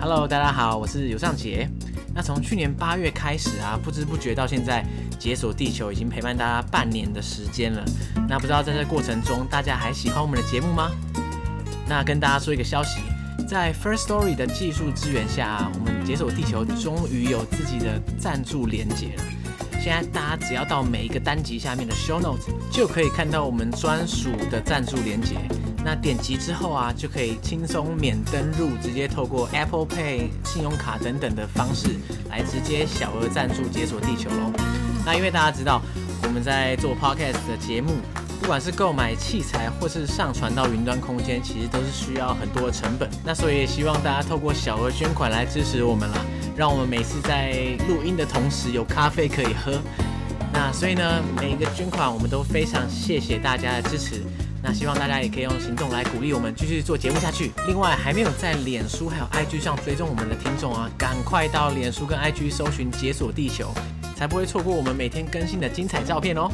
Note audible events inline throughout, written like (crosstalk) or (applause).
Hello，大家好，我是尤尚杰。那从去年八月开始啊，不知不觉到现在，解锁地球已经陪伴大家半年的时间了。那不知道在这过程中，大家还喜欢我们的节目吗？那跟大家说一个消息，在 First Story 的技术支援下，我们解锁地球终于有自己的赞助连接了。现在大家只要到每一个单集下面的 Show Notes，就可以看到我们专属的赞助连接。那点击之后啊，就可以轻松免登录，直接透过 Apple Pay、信用卡等等的方式来直接小额赞助解锁地球喽。那因为大家知道我们在做 Podcast 的节目，不管是购买器材或是上传到云端空间，其实都是需要很多的成本。那所以也希望大家透过小额捐款来支持我们啦。让我们每次在录音的同时有咖啡可以喝。那所以呢，每一个捐款我们都非常谢谢大家的支持。那希望大家也可以用行动来鼓励我们继续做节目下去。另外，还没有在脸书还有 IG 上追踪我们的听众啊，赶快到脸书跟 IG 搜寻“解锁地球”，才不会错过我们每天更新的精彩照片哦。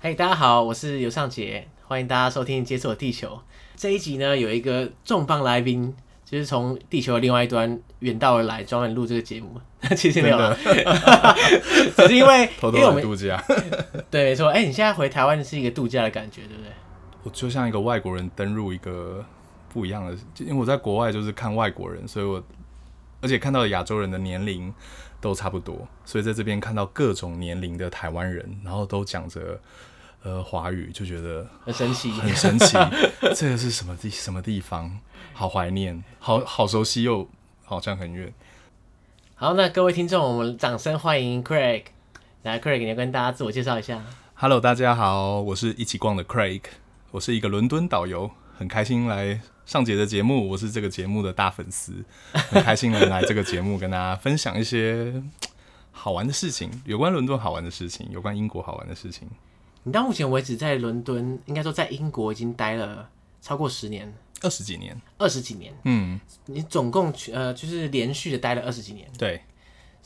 嘿大家好，我是尤尚杰，欢迎大家收听《解锁地球》这一集呢，有一个重磅来宾，就是从地球的另外一端远道而来，专门录这个节目。(laughs) 其实没有，(laughs) 只是因为 (laughs) 偷偷来度假。对，没错。哎、欸，你现在回台湾是一个度假的感觉，对不对？我就像一个外国人登入一个不一样的，因为我在国外就是看外国人，所以我而且看到亚洲人的年龄都差不多，所以在这边看到各种年龄的台湾人，然后都讲着。呃，华语就觉得很神奇，很神奇。(laughs) 这个是什么地什么地方？好怀念，好好熟悉又好像很远。好，那各位听众，我们掌声欢迎 Craig。来，Craig，你要跟大家自我介绍一下。Hello，大家好，我是一起逛的 Craig，我是一个伦敦导游，很开心来上节的节目，我是这个节目的大粉丝，很开心能来这个节目跟大家分享一些好玩的事情，有关伦敦好玩的事情，有关英国好玩的事情。你到目前为止在伦敦，应该说在英国已经待了超过十年，二十几年，二十几年。嗯，你总共呃就是连续的待了二十几年。对，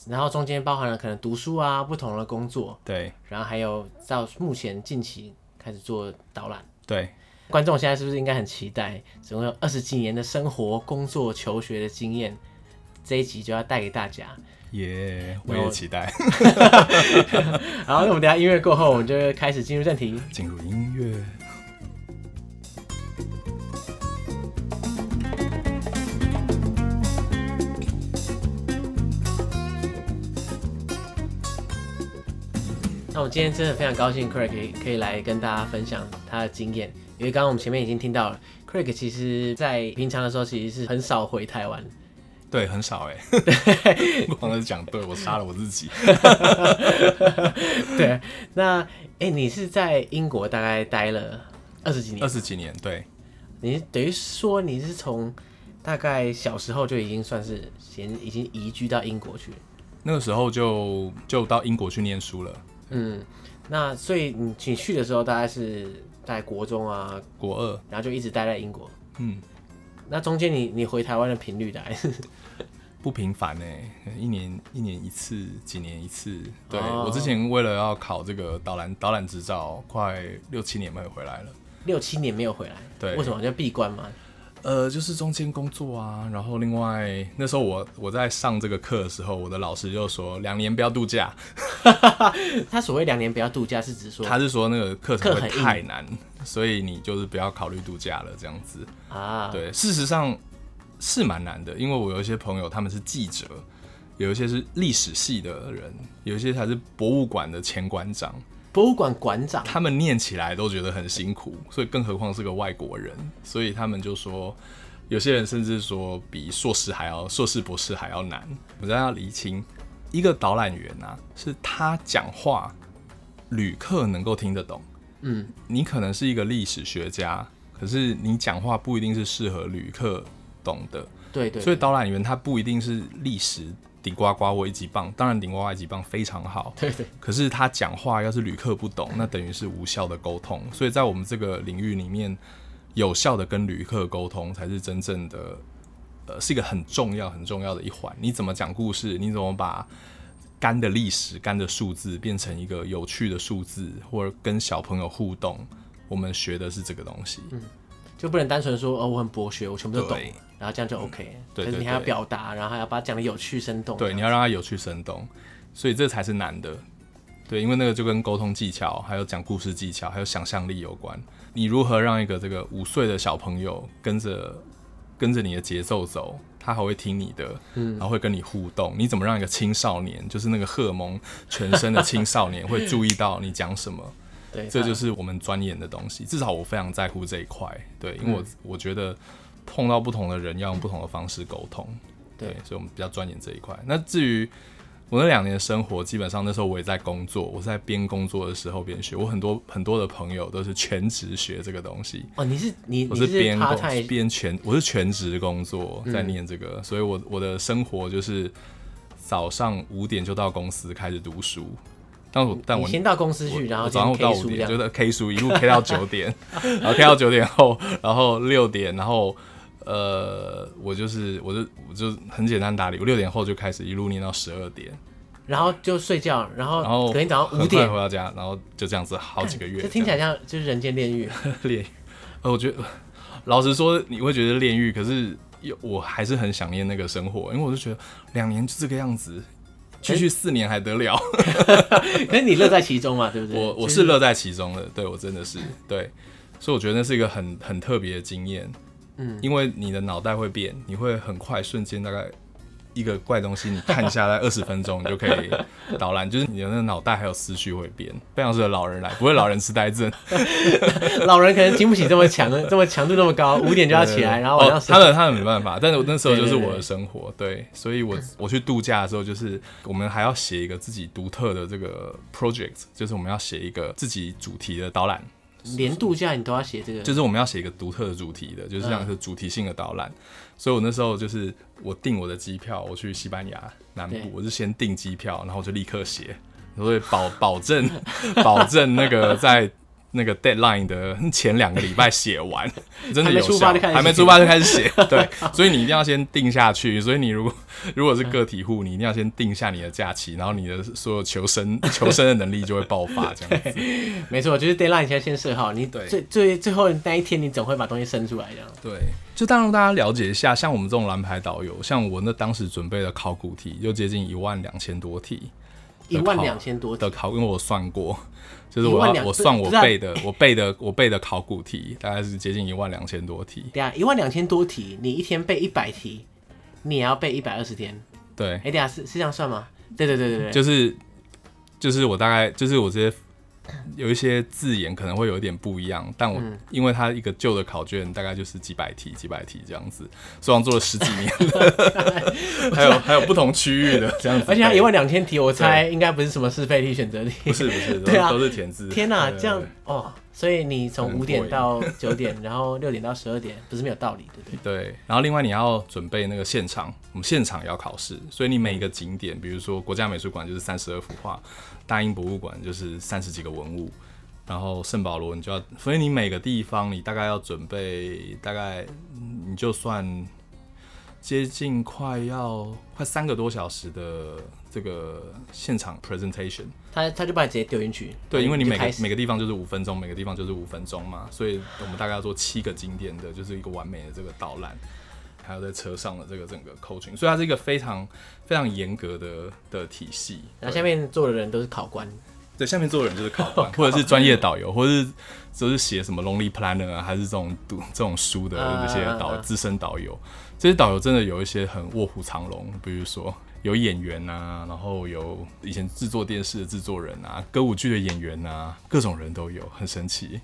然后中间包含了可能读书啊，不同的工作。对，然后还有到目前近期开始做导览。对，观众现在是不是应该很期待？总共有二十几年的生活、工作、求学的经验，这一集就要带给大家。耶，yeah, 我也期待。(laughs) 好，那我们等下音乐过后，我们就开始进入正题。进入音乐。那我今天真的非常高兴，Craig 可以可以来跟大家分享他的经验，因为刚刚我们前面已经听到了，Craig 其实在平常的时候其实是很少回台湾。对，很少哎。对，(laughs) 光是讲，对我杀了我自己。(laughs) 对，那哎，你是在英国大概待了二十几年？二十几年，对。你等于说你是从大概小时候就已经算是先已经移居到英国去？那个时候就就到英国去念书了。嗯，那所以你你去的时候大概是在国中啊，国二，然后就一直待在英国。嗯。那中间你你回台湾的频率大概是 (laughs) 不频繁呢？一年一年一次，几年一次。对、哦、我之前为了要考这个导览导览执照，快六七年没有回来了。六七年没有回来，对，为什么？就闭关吗？呃，就是中间工作啊，然后另外那时候我我在上这个课的时候，我的老师就说两年不要度假。(laughs) 他所谓两年不要度假是指说，他是说那个课程会太难，所以你就是不要考虑度假了这样子啊。对，事实上是蛮难的，因为我有一些朋友他们是记者，有一些是历史系的人，有一些还是博物馆的前馆长。博物馆馆长，他们念起来都觉得很辛苦，所以更何况是个外国人，所以他们就说，有些人甚至说比硕士还要，硕士博士还要难。我这样要厘清，一个导览员啊，是他讲话，旅客能够听得懂。嗯，你可能是一个历史学家，可是你讲话不一定是适合旅客懂的。对，对对，所以导览员他不一定是历史。顶呱呱，我一级棒，当然顶呱呱一级棒非常好。对对。可是他讲话要是旅客不懂，那等于是无效的沟通。所以在我们这个领域里面，有效的跟旅客沟通才是真正的，呃，是一个很重要很重要的一环。你怎么讲故事？你怎么把干的历史、干的数字变成一个有趣的数字，或者跟小朋友互动，我们学的是这个东西。嗯，就不能单纯说哦，我很博学，我全部都懂，然后这样就 OK。嗯、对，对，对，可是你还要表达，然后还要把它讲的有趣生动。对，你要让它有趣生动，所以这才是难的。对，因为那个就跟沟通技巧、还有讲故事技巧、还有想象力有关。你如何让一个这个五岁的小朋友跟着跟着你的节奏走，他还会听你的，然后会跟你互动。你怎么让一个青少年，就是那个荷尔蒙全身的青少年，会注意到你讲什么？对，这就是我们钻研的东西。至少我非常在乎这一块。对，因为我我觉得碰到不同的人要用不同的方式沟通。对，所以我们比较钻研这一块。那至于。我那两年的生活，基本上那时候我也在工作，我在边工作的时候边学。我很多很多的朋友都是全职学这个东西。哦，你是你，我是边工边全，我是全职工作在念这个，嗯、所以我我的生活就是早上五点就到公司开始读书。但我但我先到公司去，然后早上到五点就在 K 书，一路 K 到九点，然后 K 到九点后，然后六点，然后。呃，我就是，我就我就很简单打理。我六点后就开始一路念到十二点，然后就睡觉，然后然后隔天早上五点回到家，然后就这样子好几个月。这听起来像就是人间炼狱。(laughs) 炼狱，呃，我觉得老实说，你会觉得炼狱，可是我还是很想念那个生活，因为我就觉得两年就这个样子，继续四年还得了？可 (laughs) 是你乐在其中嘛，对不对？我我是乐在其中的，对我真的是对，所以我觉得那是一个很很特别的经验。嗯，因为你的脑袋会变，你会很快瞬间大概一个怪东西，你看下来 (laughs) 二十分钟，你就可以导览，就是你的那个脑袋还有思绪会变，非常适合老人来，不会老人痴呆症。(laughs) 老人可能经不起这么强的，(laughs) 这么强度那么高，五点就要起来，然后晚上、哦、他的他们没办法，但是我那时候就是我的生活，对，所以我我去度假的时候，就是我们还要写一个自己独特的这个 project，就是我们要写一个自己主题的导览。连度假你都要写这个，就是我们要写一个独特的主题的，就是像是主题性的导览。嗯、所以我那时候就是我订我的机票，我去西班牙南部，我是先订机票，然后我就立刻写，所以保保证 (laughs) 保证那个在。那个 deadline 的前两个礼拜写完，(laughs) 真的有效。还没出发就开始写，(laughs) 对，所以你一定要先定下去。所以你如果如果是个体户，你一定要先定下你的假期，然后你的所有求生 (laughs) 求生的能力就会爆发。这样子，没错，就是 deadline 先先设好，你最最最后那一天你总会把东西生出来这样。对，就当让大家了解一下，像我们这种蓝牌导游，像我那当时准备的考古题，就接近一万两千多题，一万两千多的考，因为我算过。就是我要我算我背的我背的我背的考古题大概是接近一万两千多题。对啊，一万两千多题，你一天背一百题，你也要背一百二十天。对，哎，对啊，是是这样算吗？对对对对对，就是就是我大概就是我这些。有一些字眼可能会有一点不一样，但我、嗯、因为它一个旧的考卷大概就是几百题、几百题这样子，虽然做了十几年，(laughs) 还有还有不同区域的这样子，而且它一万两千题，我猜应该不是什么是非题、选择题，不是不是，对啊，都是填字。天哪，这样哦。所以你从五点到九点，(laughs) 然后六点到十二点，不是没有道理，对不对？对。然后另外你要准备那个现场，我们现场也要考试，所以你每一个景点，比如说国家美术馆就是三十二幅画，大英博物馆就是三十几个文物，然后圣保罗你就要，所以你每个地方你大概要准备，大概你就算接近快要快三个多小时的。这个现场 presentation，他他就把你直接丢进去。对，因为你每个每个地方就是五分钟，每个地方就是五分钟嘛，所以我们大概要做七个景点的，就是一个完美的这个导览，还有在车上的这个整个 coaching，所以它是一个非常非常严格的的体系。然后下面坐的人都是考官，对，下面坐的人就是考官，(laughs) 或者是专业导游，或者是就是写什么 Lonely Planner 啊，还是这种读这种书的那些导资深导游，这些导游真的有一些很卧虎藏龙，比如说。有演员啊，然后有以前制作电视的制作人啊，歌舞剧的演员啊，各种人都有，很神奇。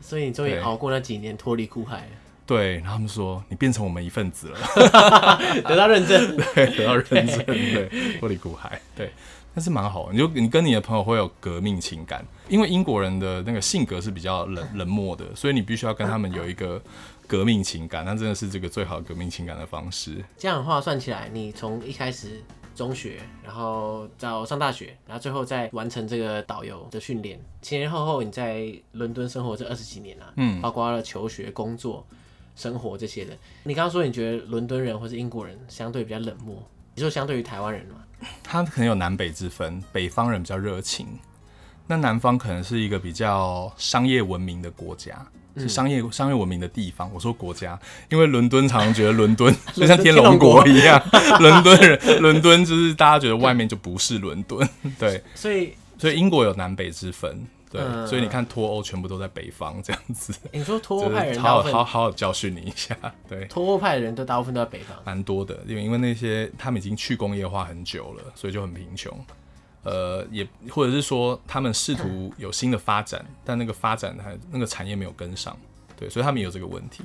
所以你终于熬过那几年，脱离苦海。对，然后他们说你变成我们一份子了，(laughs) 得到认证，(laughs) 对，得到认证，对，脱离苦海，对，但是蛮好。你就你跟你的朋友会有革命情感，因为英国人的那个性格是比较冷 (laughs) 冷漠的，所以你必须要跟他们有一个。革命情感，那真的是这个最好的革命情感的方式。这样的话算起来，你从一开始中学，然后到上大学，然后最后再完成这个导游的训练，前前后后你在伦敦生活这二十几年啊，嗯，包括了求学、工作、生活这些的。你刚刚说你觉得伦敦人或是英国人相对比较冷漠，你说相对于台湾人嘛？他可能有南北之分，北方人比较热情，那南方可能是一个比较商业文明的国家，是商业、嗯、商业文明的地方。我说国家，因为伦敦常常觉得伦敦 (laughs) 就像天龙国一样，伦敦人，伦敦就是大家觉得外面就不是伦敦，(laughs) 对，所以所以英国有南北之分。对，嗯、所以你看脱欧全部都在北方这样子。你说脱欧派人好好好好教训你一下。对，脱欧派的人都大部分都在北方，蛮多的，因为因为那些他们已经去工业化很久了，所以就很贫穷。呃，也或者是说他们试图有新的发展，嗯、但那个发展还那个产业没有跟上，对，所以他们有这个问题。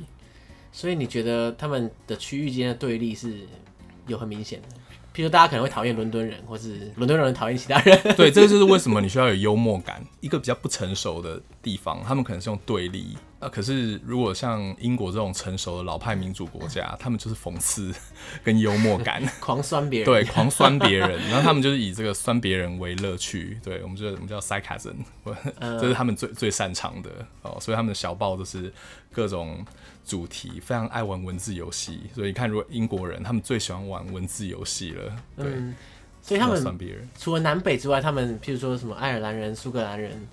所以你觉得他们的区域间的对立是有很明显的？譬如大家可能会讨厌伦敦人，或是伦敦人讨厌其他人。(laughs) 对，这个就是为什么你需要有幽默感。(laughs) 一个比较不成熟的地方，他们可能是用对立。啊，可是如果像英国这种成熟的老派民主国家，他们就是讽刺跟幽默感，(laughs) 狂酸别人，对，狂酸别人，然后他们就是以这个酸别人为乐趣。对，我们就我们叫 sarcasm，(laughs) 这是他们最最擅长的哦。所以他们的小报都是各种主题，非常爱玩文字游戏。所以你看，如果英国人，他们最喜欢玩文字游戏了。对，嗯，所以他们除了南北之外，他们譬如说什么爱尔兰人、苏格兰人。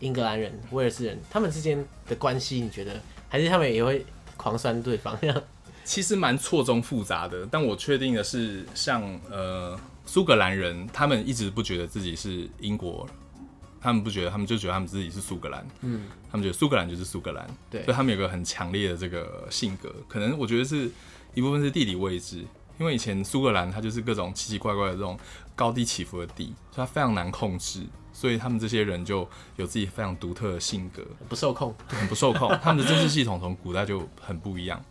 英格兰人、威尔士人，他们之间的关系，你觉得还是他们也会狂酸对方？(laughs) 其实蛮错综复杂的。但我确定的是，像呃苏格兰人，他们一直不觉得自己是英国，他们不觉得，他们就觉得他们自己是苏格兰。嗯，他们觉得苏格兰就是苏格兰。对，所以他们有个很强烈的这个性格。可能我觉得是一部分是地理位置，因为以前苏格兰它就是各种奇奇怪怪的这种高低起伏的地，所以它非常难控制。所以他们这些人就有自己非常独特的性格，不受控，很不受控。(laughs) 他们的政治系统从古代就很不一样，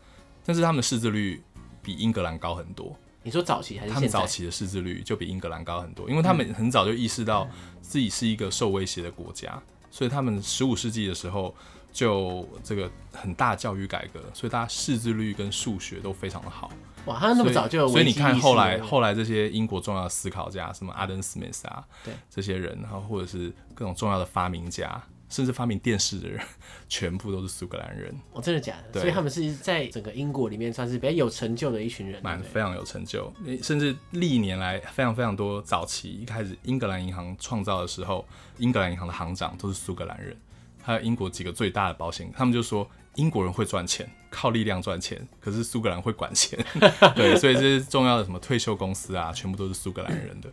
但是他们的识字率比英格兰高很多。你说早期还是？他们早期的识字率就比英格兰高很多，因为他们很早就意识到自己是一个受威胁的国家，所以他们十五世纪的时候就这个很大教育改革，所以大家识字率跟数学都非常的好。哇，他那么早就有，所以你看后来后来这些英国重要的思考家，什么 Adam Smith 啊，对这些人，然后或者是各种重要的发明家，甚至发明电视的人，(laughs) 全部都是苏格兰人。哦，真的假的？所以他们是在整个英国里面算是比较有成就的一群人，蛮非常有成就。甚至历年来非常非常多早期一开始英格兰银行创造的时候，英格兰银行的行长都是苏格兰人，还有英国几个最大的保险，他们就说。英国人会赚钱，靠力量赚钱，可是苏格兰会管钱，(laughs) 对，所以这些重要的什么退休公司啊，全部都是苏格兰人的，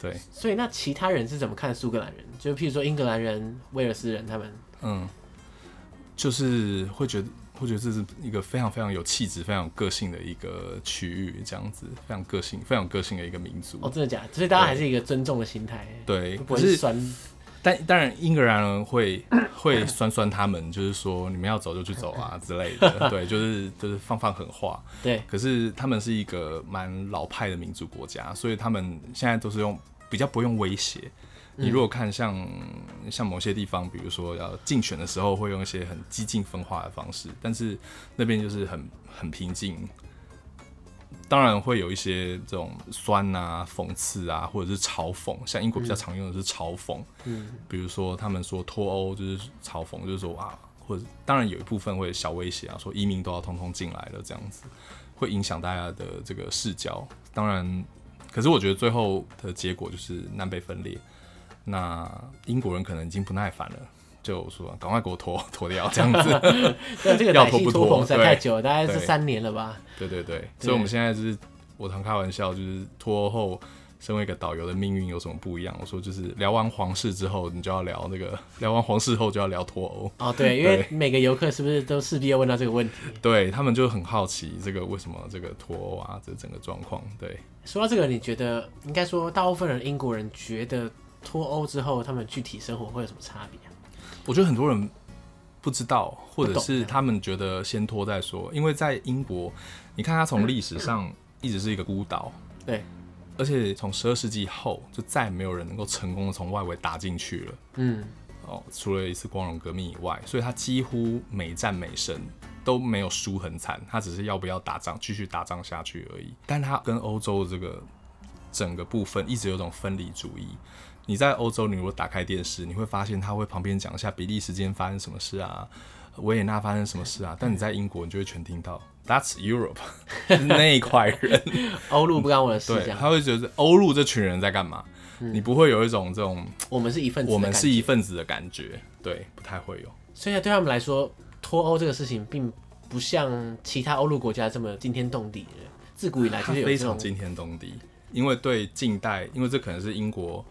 对。所以那其他人是怎么看苏格兰人？就譬如说英格兰人、威尔斯人他们，嗯，就是会觉得会觉得这是一个非常非常有气质、非常有个性的一个区域，这样子非常个性、非常有个性的一个民族。哦，真的假的？所以大家还是一个尊重的心态，对，不是酸。但当然，英格兰人会 (clears throat) 会酸酸他们，就是说你们要走就去走啊之类的，(laughs) 对，就是就是放放狠话。对，可是他们是一个蛮老派的民主国家，所以他们现在都是用比较不用威胁。你如果看像像某些地方，比如说要竞选的时候，会用一些很激进分化的方式，但是那边就是很很平静。当然会有一些这种酸啊、讽刺啊，或者是嘲讽。像英国比较常用的是嘲讽，嗯，比如说他们说脱欧就是嘲讽，就是说啊，或者当然有一部分会小威胁啊，说移民都要通通进来了这样子，会影响大家的这个视角。当然，可是我觉得最后的结果就是南北分裂。那英国人可能已经不耐烦了。就说赶快给我脱脱掉这样子，(laughs) 对这个要脱不脱？实在太久了，大概是三年了吧。对对对，所以我们现在就是我常开玩笑，就是脱欧后身为一个导游的命运有什么不一样？我说就是聊完皇室之后，你就要聊那个聊完皇室后就要聊脱欧。哦，对，因为每个游客是不是都势必要问到这个问题？对他们就很好奇这个为什么这个脱欧啊，这整个状况。对，说到这个，你觉得应该说大部分人英国人觉得脱欧之后他们具体生活会有什么差别？我觉得很多人不知道，或者是他们觉得先拖再说。因为在英国，你看它从历史上一直是一个孤岛，对，而且从十二世纪后就再也没有人能够成功的从外围打进去了，嗯，哦，除了一次光荣革命以外，所以它几乎每战每胜都没有输很惨，它只是要不要打仗继续打仗下去而已。但它跟欧洲的这个整个部分一直有种分离主义。你在欧洲，你如果打开电视，你会发现他会旁边讲一下比利时间发生什么事啊，维也纳发生什么事啊。(laughs) 但你在英国，你就会全听到 That's Europe，(laughs) 那一块人，欧陆不干我的事。对，他会觉得欧陆这群人在干嘛？嗯、你不会有一种这种我们是一份子，我们是一份子的感觉。对，不太会有。所以对他们来说，脱欧这个事情并不像其他欧陆国家这么惊天动地。自古以来就是非常惊天动地，因为对近代，因为这可能是英国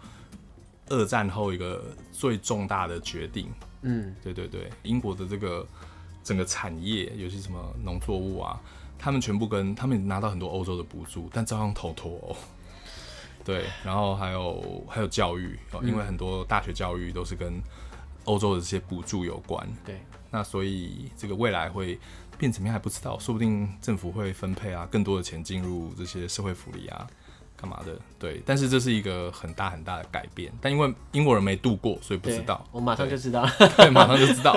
二战后一个最重大的决定。嗯，对对对，英国的这个整个产业，尤其什么农作物啊，他们全部跟他们拿到很多欧洲的补助，但照样投脱欧。(laughs) 对，然后还有还有教育，因为很多大学教育都是跟欧洲的这些补助有关。对，那所以这个未来会。变怎么样还不知道，说不定政府会分配啊更多的钱进入这些社会福利啊，干嘛的？对，但是这是一个很大很大的改变。但因为英国人没度过，所以不知道。我马上就知道，(laughs) 对，马上就知道，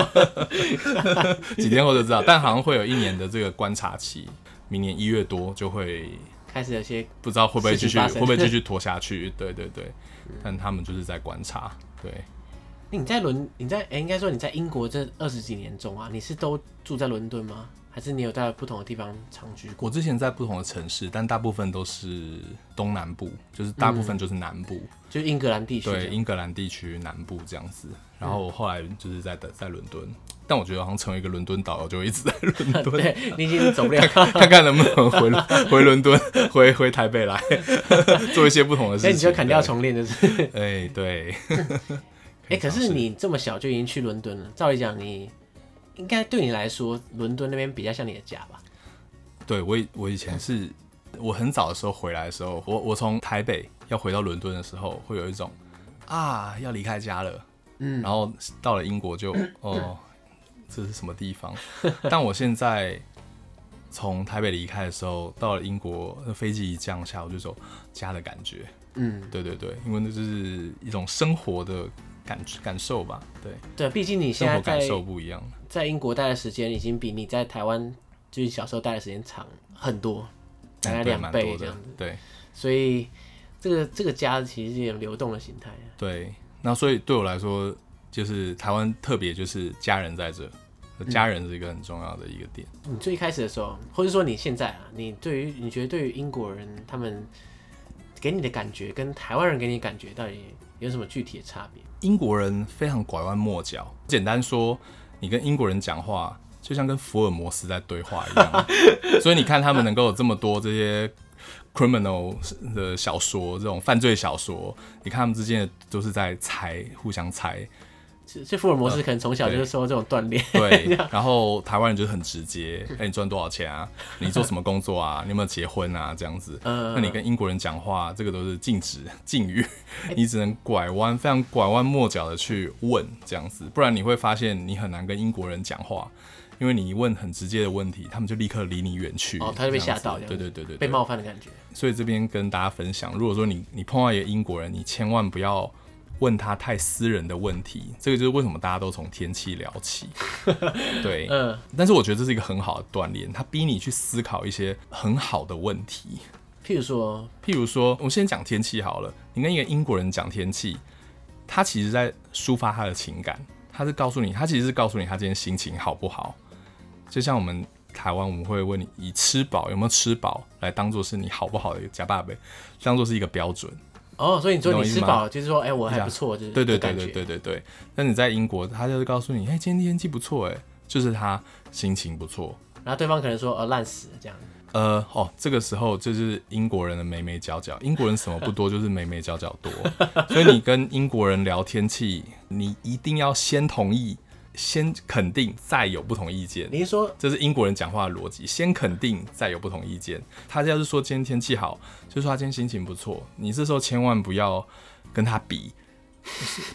(laughs) 几天后就知道。但好像会有一年的这个观察期，明年一月多就会开始有些不知道会不会继续会不会继续拖下去。对对对，(laughs) 但他们就是在观察，对。你在伦，你在哎，应该说你在英国这二十几年中啊，你是都住在伦敦吗？还是你有在不同的地方长居过？我之前在不同的城市，但大部分都是东南部，就是大部分就是南部，嗯、就是英格兰地区。对，英格兰地区南部这样子。然后我后来就是在在伦敦，但我觉得好像成为一个伦敦导游，就一直在伦 (laughs) 敦。对，你已经走不了，看看能不能回回伦敦，回回台北来做一些不同的事情。那你就砍掉重练，就是。哎，对。(laughs) 哎、欸，可是你这么小就已经去伦敦了，照理讲，你应该对你来说，伦敦那边比较像你的家吧？对，我以我以前是，我很早的时候回来的时候，我我从台北要回到伦敦的时候，会有一种啊要离开家了，嗯，然后到了英国就 (coughs) 哦，这是什么地方？但我现在从台北离开的时候，到了英国，那飞机一降下，我就走家的感觉，嗯，对对对，因为那就是一种生活的。感感受吧，对对，毕竟你现在在感受不一样，在英国待的时间已经比你在台湾就是小时候待的时间长很多，大概两倍这样子。对，所以这个这个家其实是一种流动的形态。对，那所以对我来说，就是台湾特别就是家人在这，家人是一个很重要的一个点。嗯，你最开始的时候，或者说你现在啊，你对于你觉得对于英国人他们给你的感觉，跟台湾人给你的感觉到底有什么具体的差别？英国人非常拐弯抹角，简单说，你跟英国人讲话就像跟福尔摩斯在对话一样。所以你看他们能够有这么多这些 criminal 的小说，这种犯罪小说，你看他们之间都是在猜，互相猜。这福尔摩斯可能从小就是受这种锻炼，(laughs) 对。然后台湾人就是很直接，(laughs) 哎、欸，你赚多少钱啊？你做什么工作啊？你有没有结婚啊？这样子。那你跟英国人讲话，这个都是禁止禁语，你只能拐弯，非常拐弯抹角的去问这样子，不然你会发现你很难跟英国人讲话，因为你一问很直接的问题，他们就立刻离你远去。哦，他就被吓到，对对对对，被冒犯的感觉。所以这边跟大家分享，如果说你你碰到一个英国人，你千万不要。问他太私人的问题，这个就是为什么大家都从天气聊起。(laughs) 对，嗯，但是我觉得这是一个很好的锻炼，他逼你去思考一些很好的问题。譬如说，譬如说，我们先讲天气好了。你跟一个英国人讲天气，他其实在抒发他的情感，他是告诉你，他其实是告诉你他今天心情好不好。就像我们台湾，我们会问你以吃饱有没有吃饱来当做是你好不好的一个呷饱杯，当做是一个标准。哦，所以你说你吃饱，就是说，哎、欸，我还不错，就是对对对对对对对。那你在英国，他就是告诉你，哎、欸，今天天气不错，哎，就是他心情不错。然后对方可能说，呃，烂死这样。呃，哦，这个时候就是英国人的眉眉角角，英国人什么不多，就是眉眉角角多。(laughs) 所以你跟英国人聊天气，你一定要先同意。先肯定，再有不同意见。你是说这是英国人讲话的逻辑？先肯定，再有不同意见。他要是说今天天气好，就说他今天心情不错。你这时候千万不要跟他比。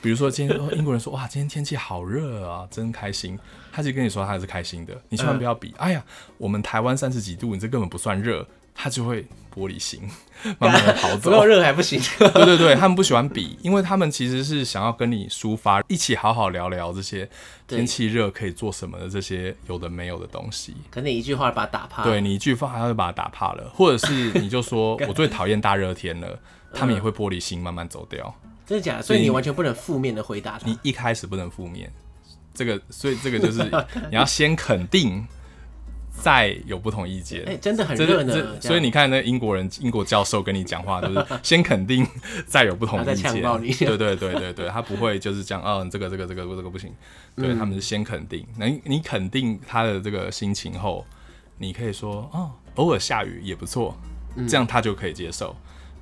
比如说今天英国人说哇，今天天气好热啊，真开心。他就跟你说他是开心的，你千万不要比。哎呀，我们台湾三十几度，你这根本不算热。他就会玻璃心，(laughs) 慢慢的跑走。不够热还不行。(laughs) 对对对，他们不喜欢比，因为他们其实是想要跟你抒发，一起好好聊聊这些天气热可以做什么的这些有的没有的东西。可能你一句话把他打怕。对，你一句话他就把他打怕了，或者是你就说 (laughs) 我最讨厌大热天了，他们也会玻璃心慢慢走掉。真的假的？所以你完全不能负面的回答他。你一开始不能负面，这个，所以这个就是你要先肯定。再有不同意见，哎、欸，真的很热呢。所以你看，那英国人、英国教授跟你讲话，就是先肯定，再有不同意见。对对对对对，他不会就是讲，哦，这个这个这个这个不行。对，他们是先肯定，那你肯定他的这个心情后，你可以说，哦，偶尔下雨也不错，这样他就可以接受。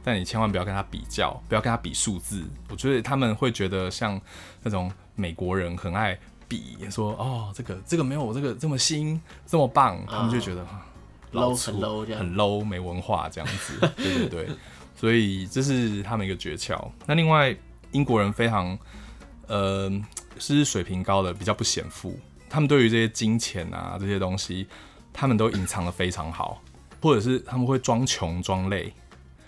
但你千万不要跟他比较，不要跟他比数字。我觉得他们会觉得像那种美国人很爱。比说哦，这个这个没有我这个这么新这么棒，他们就觉得、哦、low 很 low 这样，很 low 没文化这样子，对对对，所以这是他们一个诀窍。那另外英国人非常呃，是水平高的，比较不显富，他们对于这些金钱啊这些东西，他们都隐藏的非常好，或者是他们会装穷装累，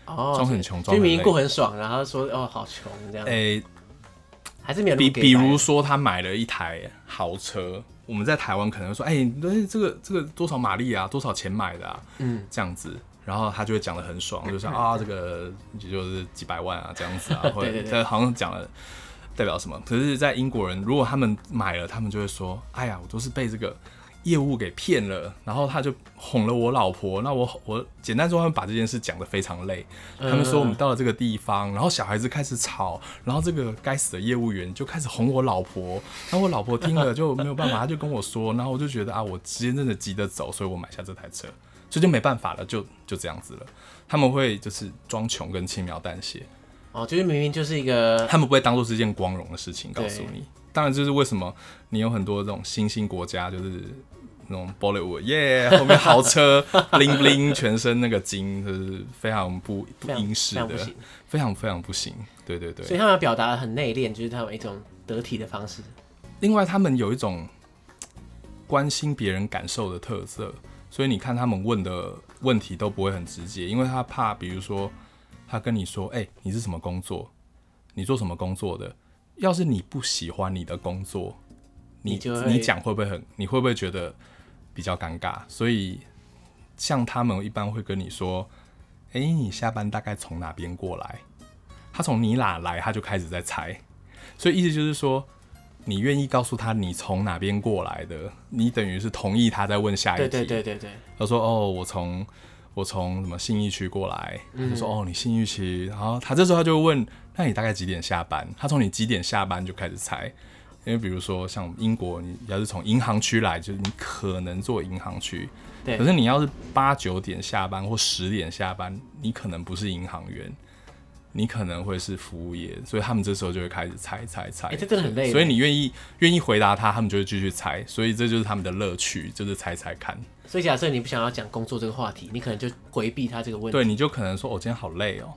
哦，装很穷装，就明明过很爽，然后说哦好穷这样，哎、欸。还是没有比，比如说他买了一台豪车，我们在台湾可能说，哎、欸，这个这个多少马力啊，多少钱买的啊？嗯，这样子，然后他就会讲的很爽，就是 (laughs) 啊，这个就是几百万啊，这样子啊，(laughs) 或者他好像讲了代表什么？可是，在英国人如果他们买了，他们就会说，哎呀，我都是被这个。业务给骗了，然后他就哄了我老婆。那我 (laughs) 我简单说，他们把这件事讲得非常累。他们说我们到了这个地方，然后小孩子开始吵，然后这个该死的业务员就开始哄我老婆。然后我老婆听了就没有办法，他就跟我说，然后我就觉得啊，我时间真的急着走，所以我买下这台车，所以就没办法了，就就这样子了。他们会就是装穷跟轻描淡写。哦，就是明明就是一个，他们不会当做是一件光荣的事情告诉你。当然，就是为什么你有很多这种新兴国家，就是。那种 Bollywood 耶，后面豪车 bling bling，全身那个金，就是非常不不英式的，非常非常不行。对对对，所以他们表达很内敛，就是他们一种得体的方式。另外，他们有一种关心别人感受的特色，所以你看他们问的问题都不会很直接，因为他怕，比如说他跟你说：“哎、欸，你是什么工作？你做什么工作的？要是你不喜欢你的工作，你你讲会不会很？你会不会觉得？”比较尴尬，所以像他们一般会跟你说：“哎、欸，你下班大概从哪边过来？”他从你哪来，他就开始在猜。所以意思就是说，你愿意告诉他你从哪边过来的，你等于是同意他在问下一题。对对对对对。他说：“哦，我从我从什么信义区过来。”他就说：“哦，你信义区。”然后他这时候他就问：“那你大概几点下班？”他从你几点下班就开始猜。因为比如说像英国，你要是从银行区来，就是你可能做银行区。对。可是你要是八九点下班或十点下班，你可能不是银行员，你可能会是服务业，所以他们这时候就会开始猜猜猜。哎、欸，这真的很累。所以你愿意愿意回答他，他们就会继续猜。所以这就是他们的乐趣，就是猜猜看。所以假设你不想要讲工作这个话题，你可能就回避他这个问题。对，你就可能说：“我、哦、今天好累哦。”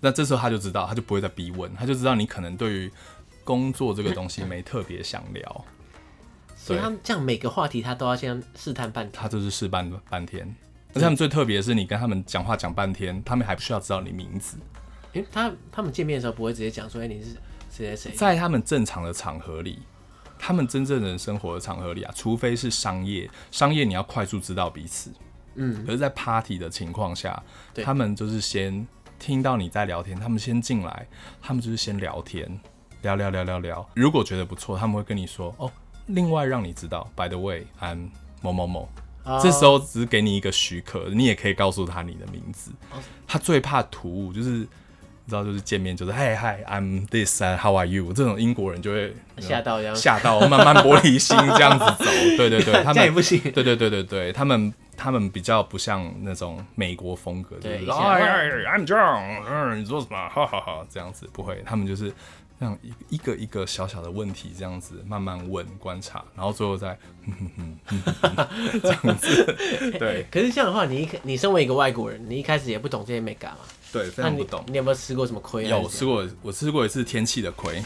那这时候他就知道，他就不会再逼问，他就知道你可能对于。工作这个东西没特别想聊，所以他们这样每个话题他都要先试探半天，他就是试半半天。而且他们最特别的是，你跟他们讲话讲半天，他们还不需要知道你名字。诶，他他们见面的时候不会直接讲说，哎，你是谁谁谁？在他们正常的场合里，他们真正人生活的场合里啊，除非是商业，商业你要快速知道彼此。嗯，可是，在 party 的情况下，他们就是先听到你在聊天，他们先进来，他们就是先聊天。聊聊聊聊聊，如果觉得不错，他们会跟你说哦。另外让你知道，by the way，I'm 某某某。Oh. 这时候只是给你一个许可，你也可以告诉他你的名字。Oh. 他最怕突兀，就是你知道，就是见面就是 Hey hi，I'm this，How are you？这种英国人就会吓到，吓到，慢慢玻璃心这样子走。对对对，(laughs) 他们也不行。对对对对对，他们他们比较不像那种美国风格，就是 I'm John，嗯，你做什么？哈哈哈，这样子不会，他们就是。这样一个一个小小的问题，这样子慢慢问观察，然后最后再这样子。对。可是这样的话，你一你身为一个外国人，你一开始也不懂这些美感嘛？对，非常不懂。你，你有没有吃过什么亏？有吃过，我吃过一次天气的亏。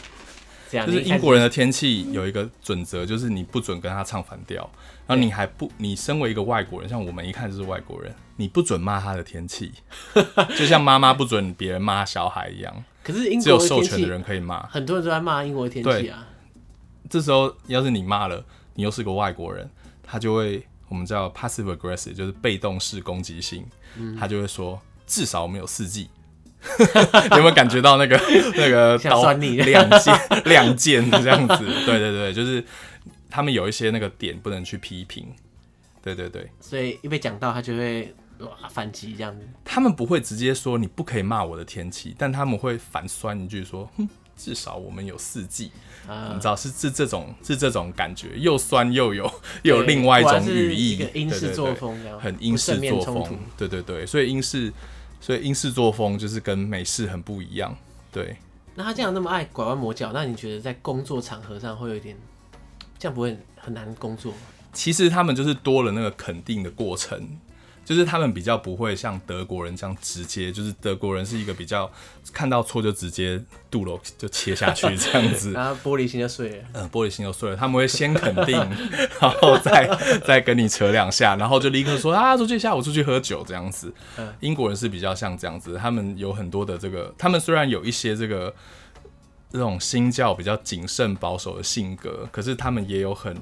这样，就是英国人的天气有一个准则，就是你不准跟他唱反调，然后你还不，你身为一个外国人，像我们一看就是外国人，你不准骂他的天气，(laughs) 就像妈妈不准别人骂小孩一样。可是英国只有授权的人可以骂，很多人都在骂英国的天气啊。这时候要是你骂了，你又是个外国人，他就会我们叫 passive aggressive，就是被动式攻击性，嗯、他就会说至少我们有四季，(laughs) 有没有感觉到那个 (laughs) 那个刀亮剑亮剑这样子？对对对，就是他们有一些那个点不能去批评。对对对，所以一被讲到，他就会反击这样子。他们不会直接说你不可以骂我的天气，但他们会反酸一句说：“哼，至少我们有四季。啊”你知道是是这种是这种感觉，又酸又有又有另外一种语义，英式作风，很英式作风。对对对，所以英式所以英式作风就是跟美式很不一样。对，那他这样那么爱拐弯抹角，那你觉得在工作场合上会有一点这样不会很难工作吗？其实他们就是多了那个肯定的过程，就是他们比较不会像德国人这样直接，就是德国人是一个比较看到错就直接肚娄就切下去这样子，然 (laughs) 后玻璃心就碎了。嗯，玻璃心就碎了。他们会先肯定，然后再再跟你扯两下，然后就立刻说啊，出去下午出去喝酒这样子。英国人是比较像这样子，他们有很多的这个，他们虽然有一些这个这种新教比较谨慎保守的性格，可是他们也有很。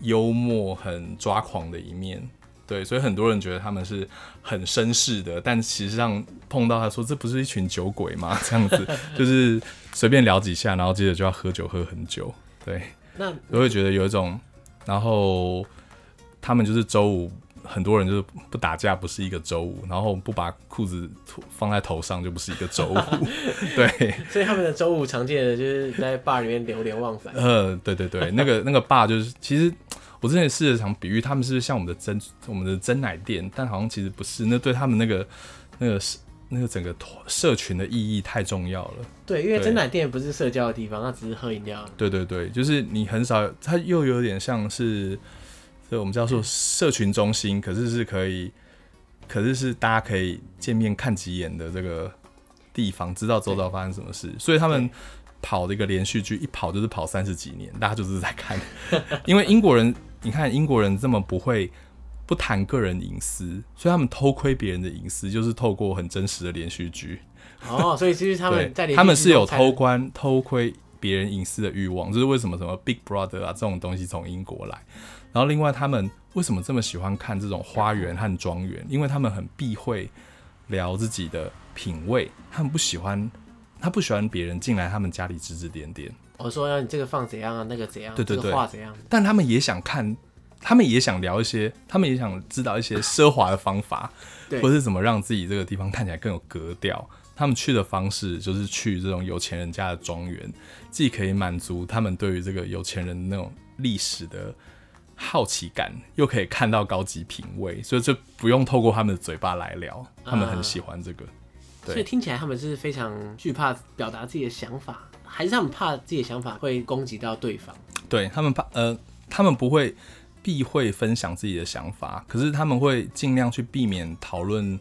幽默、很抓狂的一面，对，所以很多人觉得他们是很绅士的，但其实上碰到他说，这不是一群酒鬼吗？这样子 (laughs) 就是随便聊几下，然后接着就要喝酒喝很久，对，那我会觉得有一种，然后他们就是周五，很多人就是不打架不是一个周五，然后不把裤子放在头上就不是一个周五，(laughs) 对，所以他们的周五常见的就是在 bar 里面流连忘返，呃，对对对，那个那个 bar 就是其实。我之前试着想比喻，他们是不是像我们的真我们的真奶店，但好像其实不是。那对他们那个那个是那个整个社群的意义太重要了。对，因为真奶店不是社交的地方，它只是喝饮料。对对对，就是你很少，它又有点像是，所以我们叫做社群中心，可是是可以，可是是大家可以见面看几眼的这个地方，知道周遭发生什么事。所以他们。跑的一个连续剧，一跑就是跑三十几年，大家就是在看。因为英国人，你看英国人这么不会不谈个人隐私，所以他们偷窥别人的隐私，就是透过很真实的连续剧。哦，所以其实他们在他们是有偷观偷窥别人隐私的欲望，就是为什么什么 Big Brother 啊这种东西从英国来。然后另外他们为什么这么喜欢看这种花园和庄园？因为他们很避讳聊自己的品味，他们不喜欢。他不喜欢别人进来他们家里指指点点。我说要你这个放怎样啊，那个怎样，对对对，画怎样。但他们也想看，他们也想聊一些，他们也想知道一些奢华的方法，(laughs) 或是怎么让自己这个地方看起来更有格调。他们去的方式就是去这种有钱人家的庄园，既可以满足他们对于这个有钱人那种历史的好奇感，又可以看到高级品味，所以就不用透过他们的嘴巴来聊。他们很喜欢这个。啊所以听起来他们是非常惧怕表达自己的想法，还是他们怕自己的想法会攻击到对方？对，他们怕，呃，他们不会避讳分享自己的想法，可是他们会尽量去避免讨论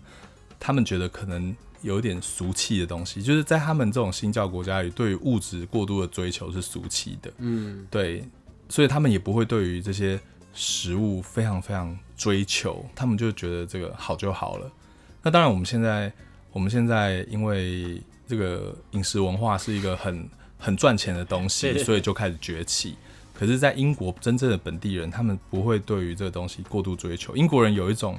他们觉得可能有点俗气的东西。就是在他们这种新教国家里，对于物质过度的追求是俗气的。嗯，对，所以他们也不会对于这些食物非常非常追求，他们就觉得这个好就好了。那当然，我们现在。我们现在因为这个饮食文化是一个很很赚钱的东西，所以就开始崛起。可是，在英国真正的本地人，他们不会对于这个东西过度追求。英国人有一种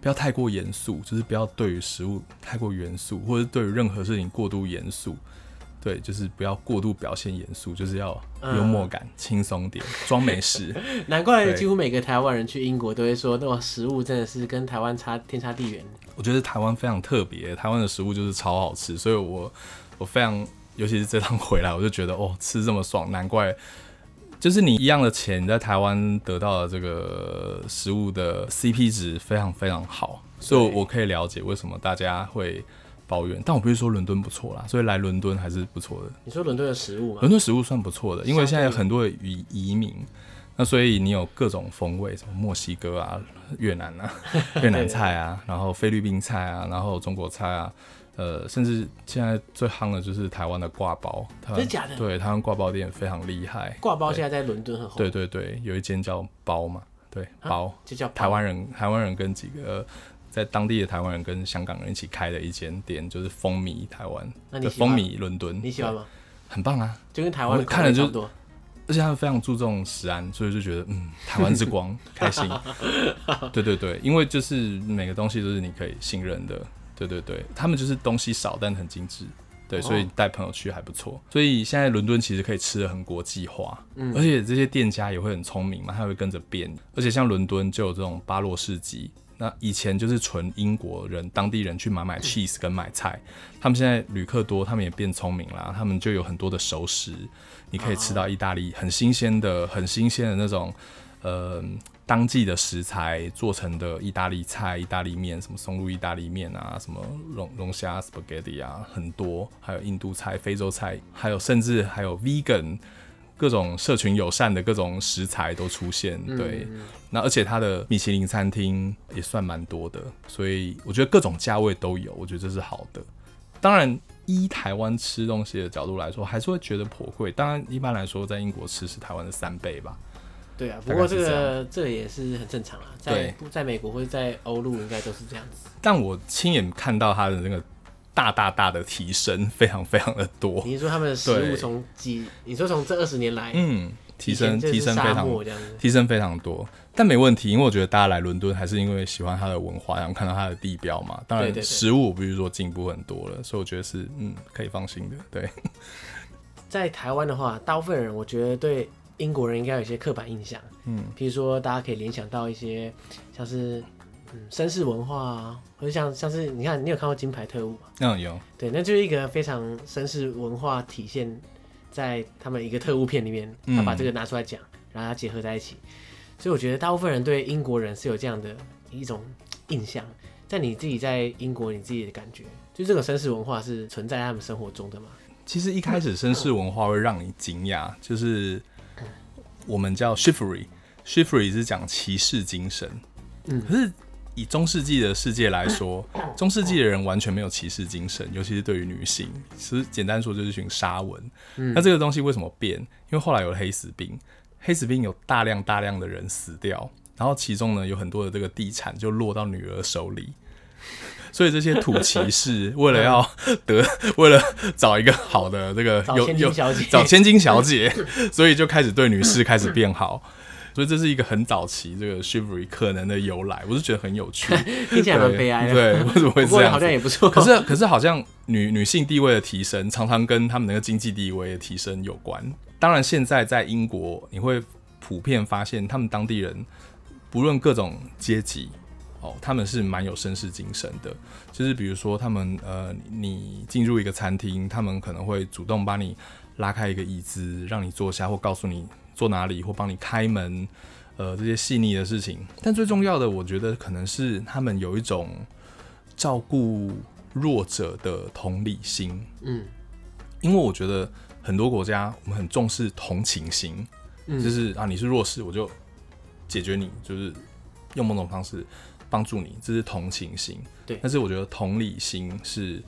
不要太过严肃，就是不要对于食物太过严肃，或者对于任何事情过度严肃。对，就是不要过度表现严肃，就是要幽默感，轻松点，装没事。(laughs) 难怪几乎每个台湾人去英国都会说，那种食物真的是跟台湾差天差地远。我觉得台湾非常特别，台湾的食物就是超好吃，所以我我非常，尤其是这趟回来，我就觉得哦，吃这么爽，难怪就是你一样的钱，在台湾得到的这个食物的 CP 值非常非常好，所以我可以了解为什么大家会。抱怨，但我不是说伦敦不错啦，所以来伦敦还是不错的。你说伦敦的食物？伦敦食物算不错的，因为现在有很多移移民，那所以你有各种风味，什么墨西哥啊、越南啊、越南菜啊，然后菲律宾菜啊，然后中国菜啊，呃，甚至现在最夯的就是台湾的挂包。真的假的？对，台湾挂包店非常厉害。挂包现在在伦敦很红。对对对，有一间叫包嘛，对包，就叫台湾人，台湾人跟几个。在当地的台湾人跟香港人一起开的一间店，就是风靡台湾，的风靡伦敦。你喜欢吗？很棒啊，就跟台湾看了就，而且他们非常注重食安，所以就觉得嗯，台湾之光 (laughs) 开心。对对对，因为就是每个东西都是你可以信任的，对对对，他们就是东西少，但很精致。对，所以带朋友去还不错。哦、所以现在伦敦其实可以吃的很国际化，嗯，而且这些店家也会很聪明嘛，他会跟着变。而且像伦敦就有这种巴洛市集，那以前就是纯英国人、当地人去买买 cheese 跟买菜，嗯、他们现在旅客多，他们也变聪明了，他们就有很多的熟食，你可以吃到意大利很新鲜的、很新鲜的那种，呃。当季的食材做成的意大利菜、意大利面，什么松露意大利面啊，什么龙龙虾 spaghetti 啊，很多，还有印度菜、非洲菜，还有甚至还有 vegan 各种社群友善的各种食材都出现。对，嗯、那而且它的米其林餐厅也算蛮多的，所以我觉得各种价位都有，我觉得这是好的。当然，依台湾吃东西的角度来说，还是会觉得颇贵。当然，一般来说，在英国吃是台湾的三倍吧。对啊，不过这个这，这个也是很正常啊，在对在美国或者在欧陆应该都是这样子。但我亲眼看到它的那个大大大的提升，非常非常的多。你说他们的食物从几？你说从这二十年来，嗯，提升提升非常这样子提升非常多。但没问题，因为我觉得大家来伦敦还是因为喜欢它的文化，然后看到它的地标嘛。当然，食物比如说进步很多了，所以我觉得是嗯可以放心的。对，在台湾的话，大部分人我觉得对。英国人应该有一些刻板印象，嗯，比如说大家可以联想到一些像是嗯绅士文化啊，或者像像是你看你有看过《金牌特务》吗？嗯，有。对，那就是一个非常绅士文化体现在他们一个特务片里面，他把这个拿出来讲，然后他结合在一起，所以我觉得大部分人对英国人是有这样的一种印象。在你自己在英国，你自己的感觉，就这个绅士文化是存在他们生活中的吗？其实一开始绅士文化会让你惊讶，就是。我们叫 chivalry，chivalry 是讲骑士精神。嗯，可是以中世纪的世界来说，中世纪的人完全没有骑士精神，尤其是对于女性。其实简单说就是一群沙文。嗯，那这个东西为什么变？因为后来有了黑死病，黑死病有大量大量的人死掉，然后其中呢有很多的这个地产就落到女儿手里。所以这些土骑士 (laughs) 为了要得，为了找一个好的这个有有找千金小姐，所以就开始对女士开始变好。所以这是一个很早期这个 chivalry 可能的由来，我是觉得很有趣，(laughs) 听起来很悲哀。对，为什么会这样？好像也不错。可是可是好像女女性地位的提升，常常跟他们那个经济地位的提升有关。当然，现在在英国，你会普遍发现，他们当地人不论各种阶级。他们是蛮有绅士精神的，就是比如说他们呃，你进入一个餐厅，他们可能会主动帮你拉开一个椅子，让你坐下，或告诉你坐哪里，或帮你开门，呃，这些细腻的事情。但最重要的，我觉得可能是他们有一种照顾弱者的同理心。嗯，因为我觉得很多国家我们很重视同情心，嗯，就是啊，你是弱势，我就解决你，就是用某种方式。帮助你，这是同情心。对，但是我觉得同理心是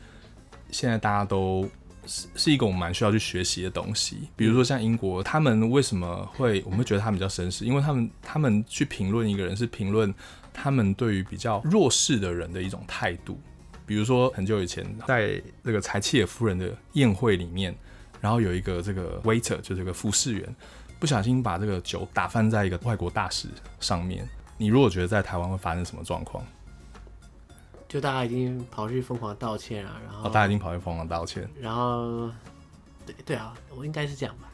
现在大家都是是一个我们蛮需要去学习的东西。比如说像英国，他们为什么会我们会觉得他们比较绅士？因为他们他们去评论一个人，是评论他们对于比较弱势的人的一种态度。比如说很久以前，在这个柴契尔夫人的宴会里面，然后有一个这个 waiter 就这个服侍员，不小心把这个酒打翻在一个外国大使上面。你如果觉得在台湾会发生什么状况？就大家已经跑去疯狂道歉啊，然后、哦、大家已经跑去疯狂道歉，然后对对啊，我应该是这样吧？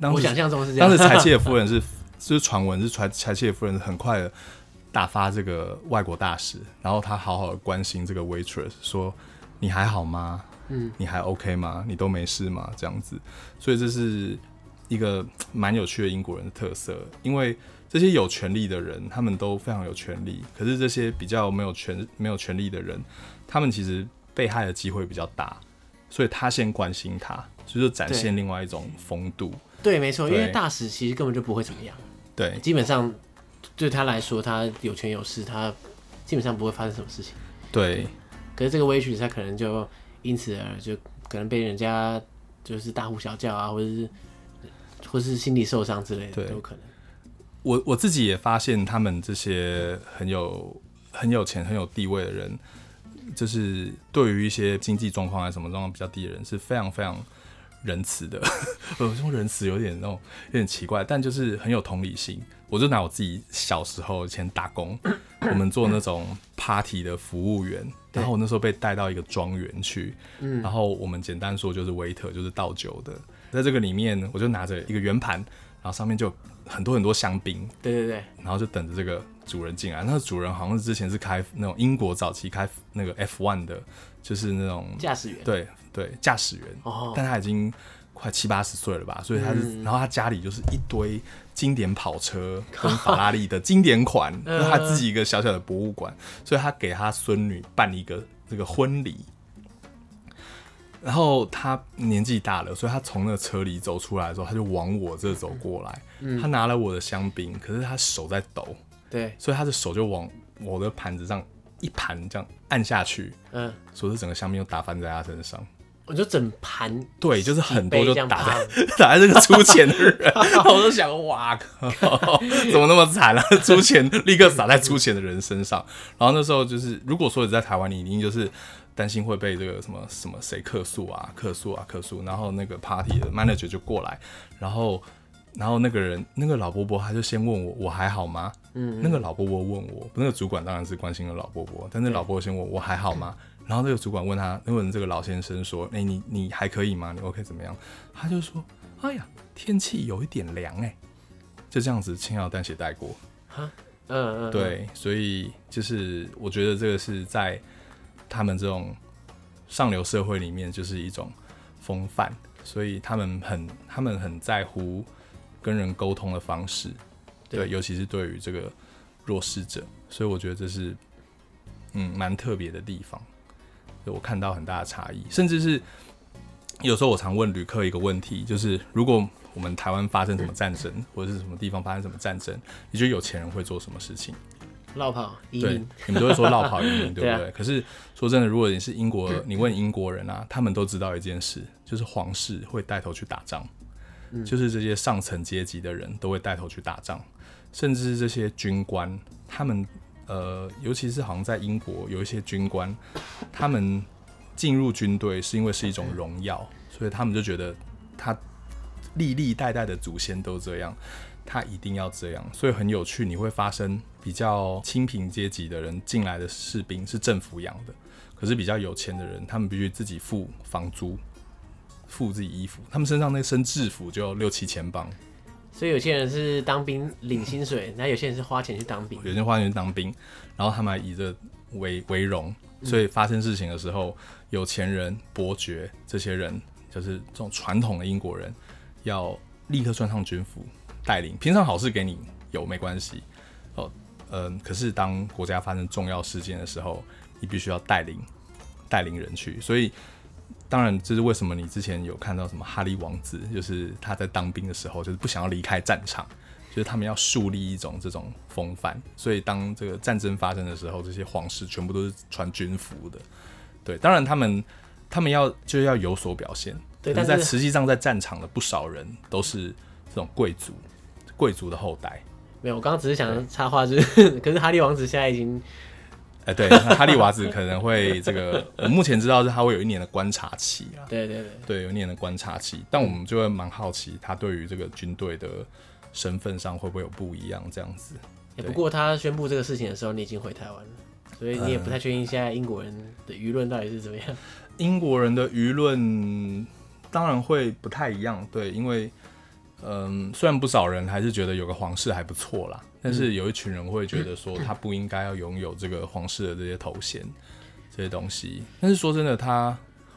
当时我想象中是这样。当时柴契尔夫人是，(laughs) 就是传闻是柴柴契尔夫人很快的打发这个外国大使，然后他好好的关心这个 waitress，说你还好吗？嗯，你还 OK 吗？你都没事吗？这样子，所以这是一个蛮有趣的英国人的特色，因为。这些有权力的人，他们都非常有权力。可是这些比较没有权、没有权力的人，他们其实被害的机会比较大。所以他先关心他，就是展现另外一种风度。对，对，没错，因为大使其实根本就不会怎么样。对，基本上对他来说，他有权有势，他基本上不会发生什么事情。对，可是这个 waitress 他可能就因此而就可能被人家就是大呼小叫啊，或者是或是心理受伤之类的，都有可能。我我自己也发现，他们这些很有很有钱、很有地位的人，就是对于一些经济状况啊什么状况比较低的人，是非常非常仁慈的，(laughs) 我说仁慈有点那种有点奇怪，但就是很有同理心。我就拿我自己小时候以前打工，我们做那种 party 的服务员，然后我那时候被带到一个庄园去，然后我们简单说就是 waiter，就是倒酒的，在这个里面我就拿着一个圆盘，然后上面就很多很多香槟，对对对，然后就等着这个主人进来。那个主人好像是之前是开那种英国早期开那个 F1 的，就是那种驾驶员，对对，驾驶员。哦，但他已经快七八十岁了吧，所以他是，嗯、然后他家里就是一堆经典跑车 (laughs) 跟法拉利的经典款，是他自己一个小小的博物馆，所以他给他孙女办一个这个婚礼。然后他年纪大了，所以他从那个车里走出来的时候，他就往我这走过来。嗯、他拿了我的香槟，可是他手在抖，对，所以他的手就往我的盘子上一盘这样按下去，嗯，所以整个香槟就打翻在他身上。我就整盘，对，就是很多就打在 (laughs) 打在这个出钱的人。(laughs) 我就想，哇靠，怎么那么惨啊？(laughs) 出钱立刻洒在出钱的人身上。然后那时候就是，如果说你在台湾，你一定就是。担心会被这个什么什么谁客诉啊，客诉啊，客诉，然后那个 party 的 manager 就过来，然后然后那个人那个老伯伯他就先问我我还好吗？嗯，嗯，那个老伯伯问我，那个主管当然是关心了老伯伯，但是老伯伯先问我我还好吗？然后那个主管问他，问这个老先生说，哎、欸、你你还可以吗？你 OK 怎么样？他就说，哎呀天气有一点凉哎，就这样子轻描淡写带过，哈，嗯嗯，对，所以就是我觉得这个是在。他们这种上流社会里面就是一种风范，所以他们很他们很在乎跟人沟通的方式，对，对，尤其是对于这个弱势者，所以我觉得这是嗯蛮特别的地方，我看到很大的差异，甚至是有时候我常问旅客一个问题，就是如果我们台湾发生什么战争，或者是什么地方发生什么战争，你觉得有钱人会做什么事情？落跑移民，对，你们都会说落跑移民，(laughs) 对不对？啊、可是说真的，如果你是英国，你问英国人啊，他们都知道一件事，(clears throat) 就是皇室会带头去打仗，嗯、就是这些上层阶级的人都会带头去打仗，甚至这些军官，他们呃，尤其是好像在英国有一些军官，他们进入军队是因为是一种荣耀，所以他们就觉得他历历代代的祖先都这样。他一定要这样，所以很有趣。你会发生比较清贫阶级的人进来的士兵是政府养的，可是比较有钱的人，他们必须自己付房租、付自己衣服，他们身上那身制服就要六七千镑。所以有些人是当兵领薪水，(laughs) 那有些人是花钱去当兵。有些人花钱去当兵，然后他们还以这为为荣，所以发生事情的时候，有钱人、伯爵这些人，就是这种传统的英国人，要立刻穿上军服。带领平常好事给你有没关系哦，嗯，可是当国家发生重要事件的时候，你必须要带领带领人去。所以，当然这是为什么你之前有看到什么哈利王子，就是他在当兵的时候，就是不想要离开战场，就是他们要树立一种这种风范。所以，当这个战争发生的时候，这些皇室全部都是穿军服的。对，当然他们他们要就要有所表现。对，但是在实际上在战场的不少人都是这种贵族。贵族的后代没有，我刚刚只是想插话，就是 (laughs) 可是哈利王子现在已经，哎、欸，对，哈利娃子可能会这个，(laughs) 我目前知道是他会有一年的观察期啊，对对对，对，有一年的观察期，但我们就会蛮好奇他对于这个军队的身份上会不会有不一样这样子。也、不过他宣布这个事情的时候，你已经回台湾了，所以你也不太确定现在英国人的舆论到底是怎么样。英国人的舆论当然会不太一样，对，因为。嗯，虽然不少人还是觉得有个皇室还不错啦，但是有一群人会觉得说他不应该要拥有这个皇室的这些头衔这些东西。但是说真的，他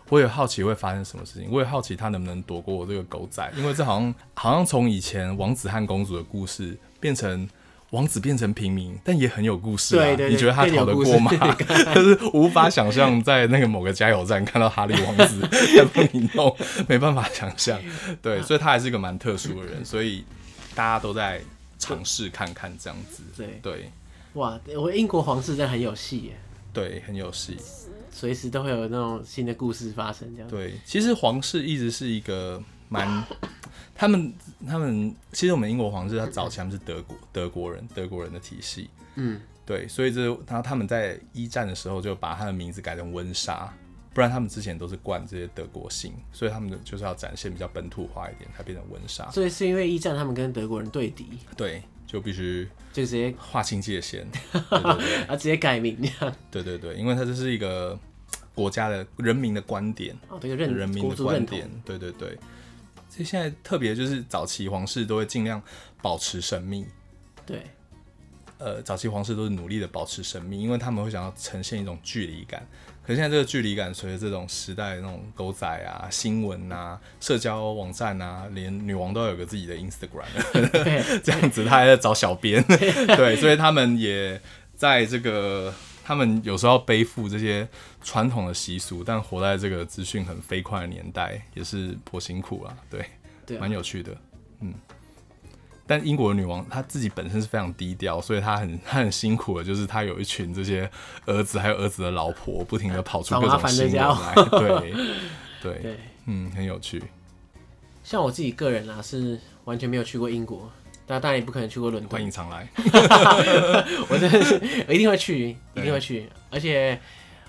我也好奇会发生什么事情，我也好奇他能不能躲过我这个狗仔，因为这好像好像从以前王子和公主的故事变成。王子变成平民，但也很有故事啊！对对对，你觉得他逃得过吗？(laughs) 就是无法想象在那个某个加油站看到哈利王子在帮你弄，没办法想象。对，(laughs) 所以他还是一个蛮特殊的人，所以大家都在尝试看看这样子。对对，哇，我英国皇室真的很有戏耶！对，很有戏，随时都会有那种新的故事发生。这样对，其实皇室一直是一个蛮。他们他们其实我们英国皇室他早前是德国德国人德国人的体系，嗯，对，所以这他他们在一战的时候就把他的名字改成温莎，不然他们之前都是冠这些德国姓，所以他们的就是要展现比较本土化一点，才变成温莎。所以是因为一战他们跟德国人对敌，对，就必须就直接划清界限，(laughs) 对对对。啊，直接改名这样。对对对，因为他这是一个国家的人民的观点，哦，这个认人民的观点，对对对。现在特别就是早期皇室都会尽量保持神秘，对。呃，早期皇室都是努力的保持神秘，因为他们会想要呈现一种距离感。可是现在这个距离感，随着这种时代的那种狗仔啊、新闻啊、社交网站啊，连女王都有个自己的 Instagram，(laughs) 这样子，他还在找小编。(laughs) 对，所以他们也在这个，他们有时候要背负这些传统的习俗，但活在这个资讯很飞快的年代，也是颇辛苦啊。对，对，蛮有趣的，嗯。但英国的女王她自己本身是非常低调，所以她很她很辛苦的，就是她有一群这些儿子，还有儿子的老婆，不停的跑出各种新闻来。对 (laughs) 对对，嗯，很有趣。像我自己个人啊，是完全没有去过英国，但当然也不可能去过伦敦。欢迎常来，(laughs) 我真的是我一定会去，一定会去，而且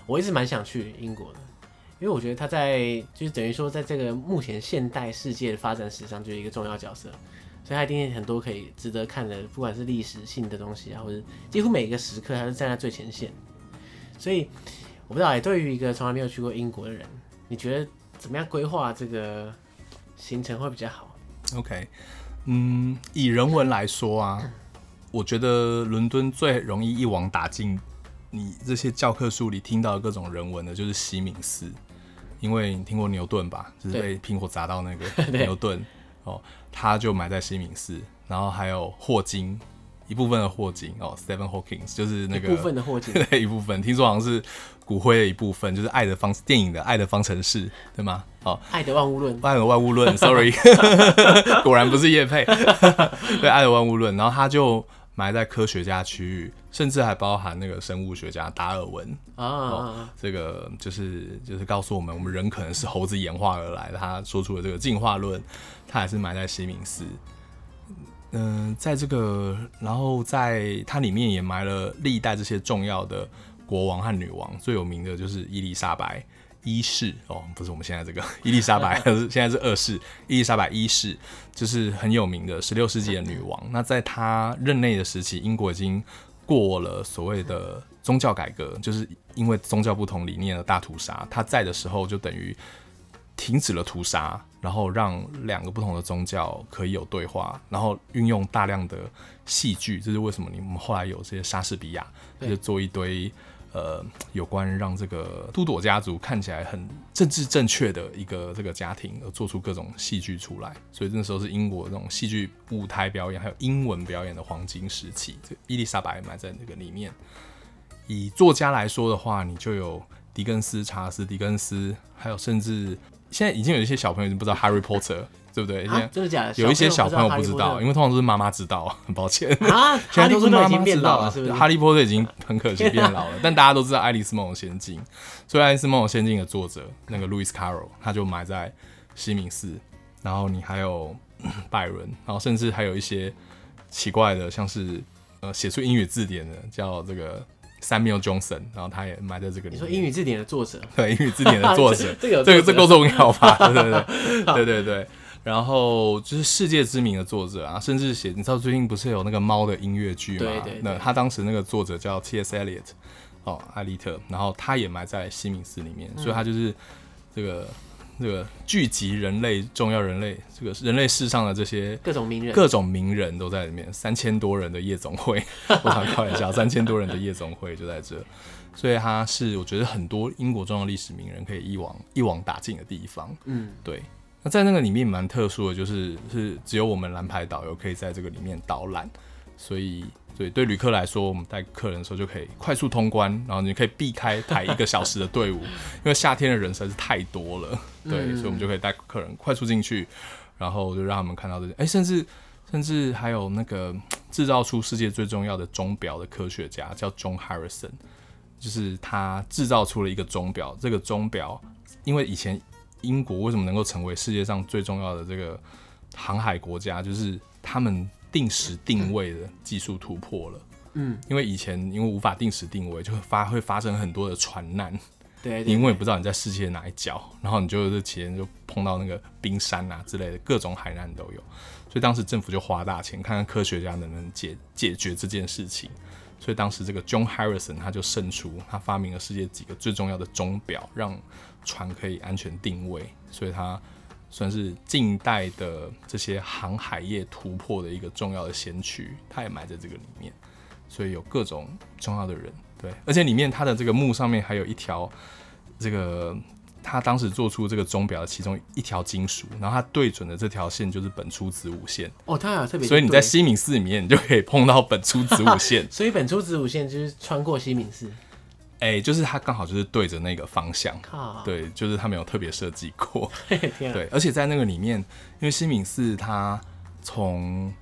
我一直蛮想去英国的，因为我觉得他在就是等于说在这个目前现代世界的发展史上，就是一个重要角色。所以他一定很多可以值得看的，不管是历史性的东西啊，或者几乎每一个时刻，他都站在最前线。所以我不知道，哎，对于一个从来没有去过英国的人，你觉得怎么样规划这个行程会比较好？OK，嗯，以人文来说啊，我觉得伦敦最容易一网打尽你这些教科书里听到的各种人文的，就是西敏寺，因为你听过牛顿吧？就是被 (laughs) 苹果砸到那个牛顿。哦，他就埋在西敏寺，然后还有霍金一部分的霍金哦，Stephen Hawking 就是那个一部分的霍金，(laughs) 对，一部分，听说好像是骨灰的一部分，就是爱的方电影的《爱的方程式》，对吗？哦，爱的万物论，爱的万物论，(laughs) Sorry，(laughs) 果然不是叶佩，对，爱的万物论，然后他就。埋在科学家区域，甚至还包含那个生物学家达尔文啊，哦，这个就是就是告诉我们，我们人可能是猴子演化而来的。他说出了这个进化论，他还是埋在西敏寺。嗯，在这个，然后在它里面也埋了历代这些重要的国王和女王，最有名的就是伊丽莎白。一世哦，不是我们现在这个伊丽莎白，(laughs) 现在是二世伊丽莎白一世，就是很有名的十六世纪的女王。那在她任内的时期，英国已经过了所谓的宗教改革，就是因为宗教不同理念的大屠杀。她在的时候就等于停止了屠杀，然后让两个不同的宗教可以有对话，然后运用大量的戏剧。这是为什么？你们后来有这些莎士比亚，就做一堆。呃，有关让这个都铎家族看起来很政治正确的一个这个家庭，而做出各种戏剧出来，所以那时候是英国那种戏剧舞台表演还有英文表演的黄金时期。这伊丽莎白埋在那个里面。以作家来说的话，你就有狄更斯、查尔斯·狄更斯，还有甚至现在已经有一些小朋友已经不知道《Harry Potter》。对不对？啊、真的假的？有一些小朋友不知道，因为通常都是妈妈知道，很 (laughs) 抱歉啊。(laughs) 现在都是妈妈知道了，是不是？哈利波特已经很可惜变老了，(laughs) 但大家都知道《爱丽丝梦游仙境》，所以《爱丽丝梦游仙境》的作者那个路易斯卡罗，他就埋在西敏寺。然后你还有 (coughs) 拜伦，然后甚至还有一些奇怪的，像是呃写出英语字典的叫这个 Samuel Johnson，然后他也埋在这个里面。你说英语字典的作者？(laughs) 对，英语字典的作者，(laughs) 这个这个这够重要吧？(laughs) 对对对对对对。然后就是世界知名的作者啊，甚至写，你知道最近不是有那个猫的音乐剧吗？对对对。那他当时那个作者叫 T.S. Eliot，哦，艾利特，然后他也埋在西敏寺里面，嗯、所以他就是这个这个聚集人类重要人类这个人类世上的这些各种名人，各种名人都在里面，三千多人的夜总会，(laughs) 我想开玩笑，三千多人的夜总会就在这，所以它是我觉得很多英国重要历史名人可以一网一网打尽的地方。嗯，对。那在那个里面蛮特殊的，就是是只有我们蓝牌导游可以在这个里面导览，所以对对旅客来说，我们带客人的时候就可以快速通关，然后你可以避开排一个小时的队伍，因为夏天的人实在是太多了，对，所以我们就可以带客人快速进去，然后就让他们看到这些，哎，甚至甚至还有那个制造出世界最重要的钟表的科学家叫 John Harrison，就是他制造出了一个钟表，这个钟表因为以前。英国为什么能够成为世界上最重要的这个航海国家？就是他们定时定位的技术突破了。嗯，因为以前因为无法定时定位，就会发会发生很多的船难。对，对，对，你永远不知道你在世界哪一角，然后你就是期间就碰到那个冰山啊之类的各种海难都有，所以当时政府就花大钱看看科学家能不能解解决这件事情。所以当时这个 John Harrison 他就胜出，他发明了世界几个最重要的钟表，让船可以安全定位。所以他算是近代的这些航海业突破的一个重要的先驱，他也埋在这个里面。所以有各种重要的人，对，而且里面他的这个墓上面还有一条这个。他当时做出这个钟表的其中一条金属，然后他对准的这条线就是本初子午线。哦，他有特别，所以你在西敏寺里面，你就可以碰到本初子午线。(laughs) 所以本初子午线就是穿过西敏寺。哎、欸，就是它刚好就是对着那个方向。靠，对，就是它没有特别设计过。(laughs) 天啊、对，而且在那个里面，因为西敏寺它从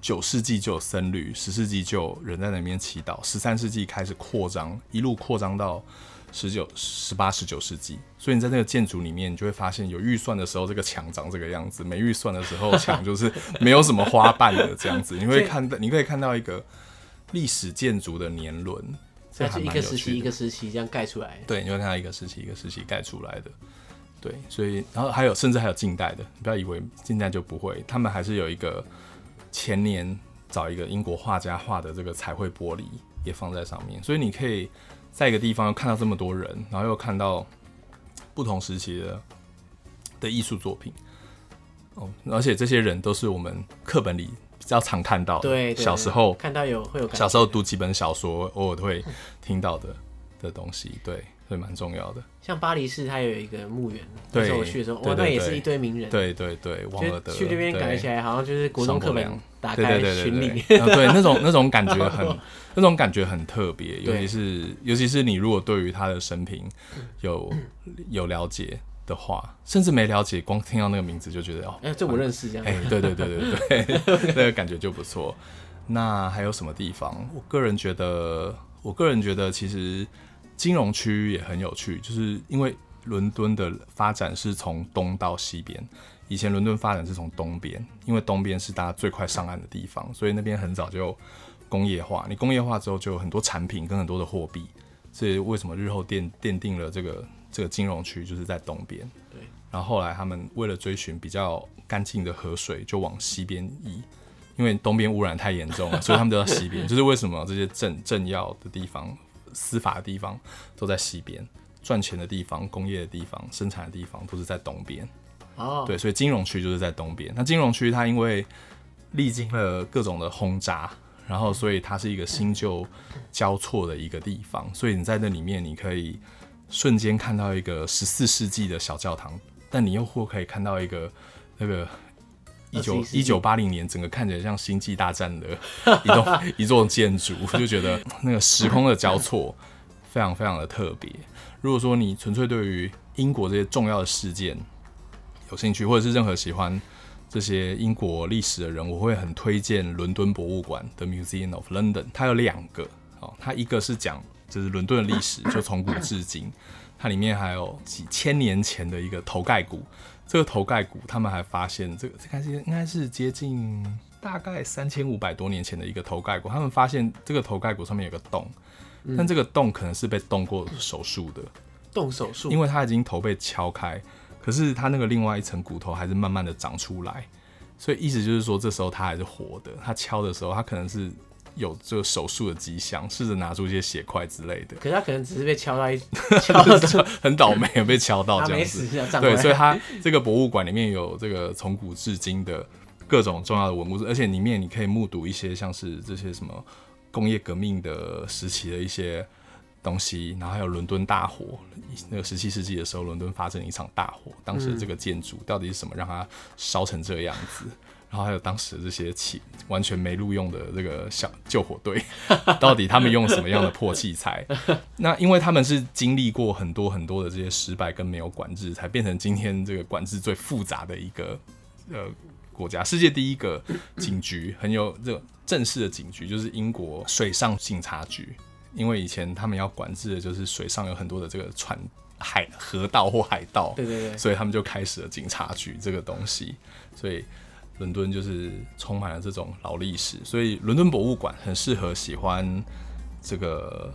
九世纪就有僧侣，十世纪就有人在那边祈祷，十三世纪开始扩张，一路扩张到。十九、十八、十九世纪，所以你在那个建筑里面，你就会发现有预算的时候，这个墙长这个样子；没预算的时候，墙 (laughs) 就是没有什么花瓣的这样子。你会看到，你可以看到一个历史建筑的年轮，这还蛮有趣的。一个时期一个时期这样盖出来。对，你会看到一个时期一个时期盖出来的。对，所以然后还有，甚至还有近代的，你不要以为近代就不会，他们还是有一个前年找一个英国画家画的这个彩绘玻璃也放在上面，所以你可以。在一个地方又看到这么多人，然后又看到不同时期的的艺术作品，哦，而且这些人都是我们课本里比较常看到的。对，小时候看到有会有小时候读几本小说，偶尔都会听到的的东西，对，所以蛮重要的。像巴黎市，它有一个墓园，对，我去的时候，哇，那也是一堆名人。对对对，王尔德。去那边感觉起来好像就是国中课本打开巡礼，对，那种那种感觉很。(laughs) 那种感觉很特别，尤其是尤其是你如果对于他的生平有有了解的话，甚至没了解，光听到那个名字就觉得哦，哎、欸，这我认识这样。哎、欸，对对对对对，(laughs) 那个感觉就不错。那还有什么地方？我个人觉得，我个人觉得其实金融区也很有趣，就是因为伦敦的发展是从东到西边，以前伦敦发展是从东边，因为东边是大家最快上岸的地方，所以那边很早就。工业化，你工业化之后就有很多产品跟很多的货币，所以为什么日后奠奠定了这个这个金融区就是在东边。对，然后后来他们为了追寻比较干净的河水，就往西边移，因为东边污染太严重了，(laughs) 所以他们都到西边。就是为什么这些政政要的地方、司法的地方都在西边，赚钱的地方、工业的地方、生产的地方都是在东边。哦，对，所以金融区就是在东边。那金融区它因为历经了各种的轰炸。然后，所以它是一个新旧交错的一个地方，所以你在那里面，你可以瞬间看到一个十四世纪的小教堂，但你又或可以看到一个那个一九一九八零年整个看起来像星际大战的一栋 (laughs) 一座建筑，就觉得那个时空的交错非常非常的特别。如果说你纯粹对于英国这些重要的事件有兴趣，或者是任何喜欢。这些英国历史的人，我会很推荐伦敦博物馆的 Museum of London。它有两个，哦，它一个是讲就是伦敦的历史，就从古至今。它里面还有几千年前的一个头盖骨。这个头盖骨，他们还发现这个这该是应该是接近大概三千五百多年前的一个头盖骨。他们发现这个头盖骨上面有个洞，但这个洞可能是被动过手术的。动手术，因为它已经头被敲开。可是它那个另外一层骨头还是慢慢的长出来，所以意思就是说，这时候它还是活的。它敲的时候，它可能是有这个手术的迹象，试着拿出一些血块之类的。可是他可能只是被敲到一 (laughs) 敲到很倒霉，被敲到这样子。对，所以它这个博物馆里面有这个从古至今的各种重要的文物，而且里面你可以目睹一些像是这些什么工业革命的时期的一些。东西，然后还有伦敦大火，那个十七世纪的时候，伦敦发生了一场大火，当时的这个建筑到底是什么让它烧成这样子？然后还有当时这些器完全没录用的这个小救火队，(laughs) 到底他们用什么样的破器材？(laughs) 那因为他们是经历过很多很多的这些失败跟没有管制，才变成今天这个管制最复杂的一个呃国家，世界第一个警局，很有这个正式的警局，就是英国水上警察局。因为以前他们要管制的就是水上有很多的这个船、海、河道或海盗，对对对，所以他们就开始了警察局这个东西。所以伦敦就是充满了这种老历史，所以伦敦博物馆很适合喜欢这个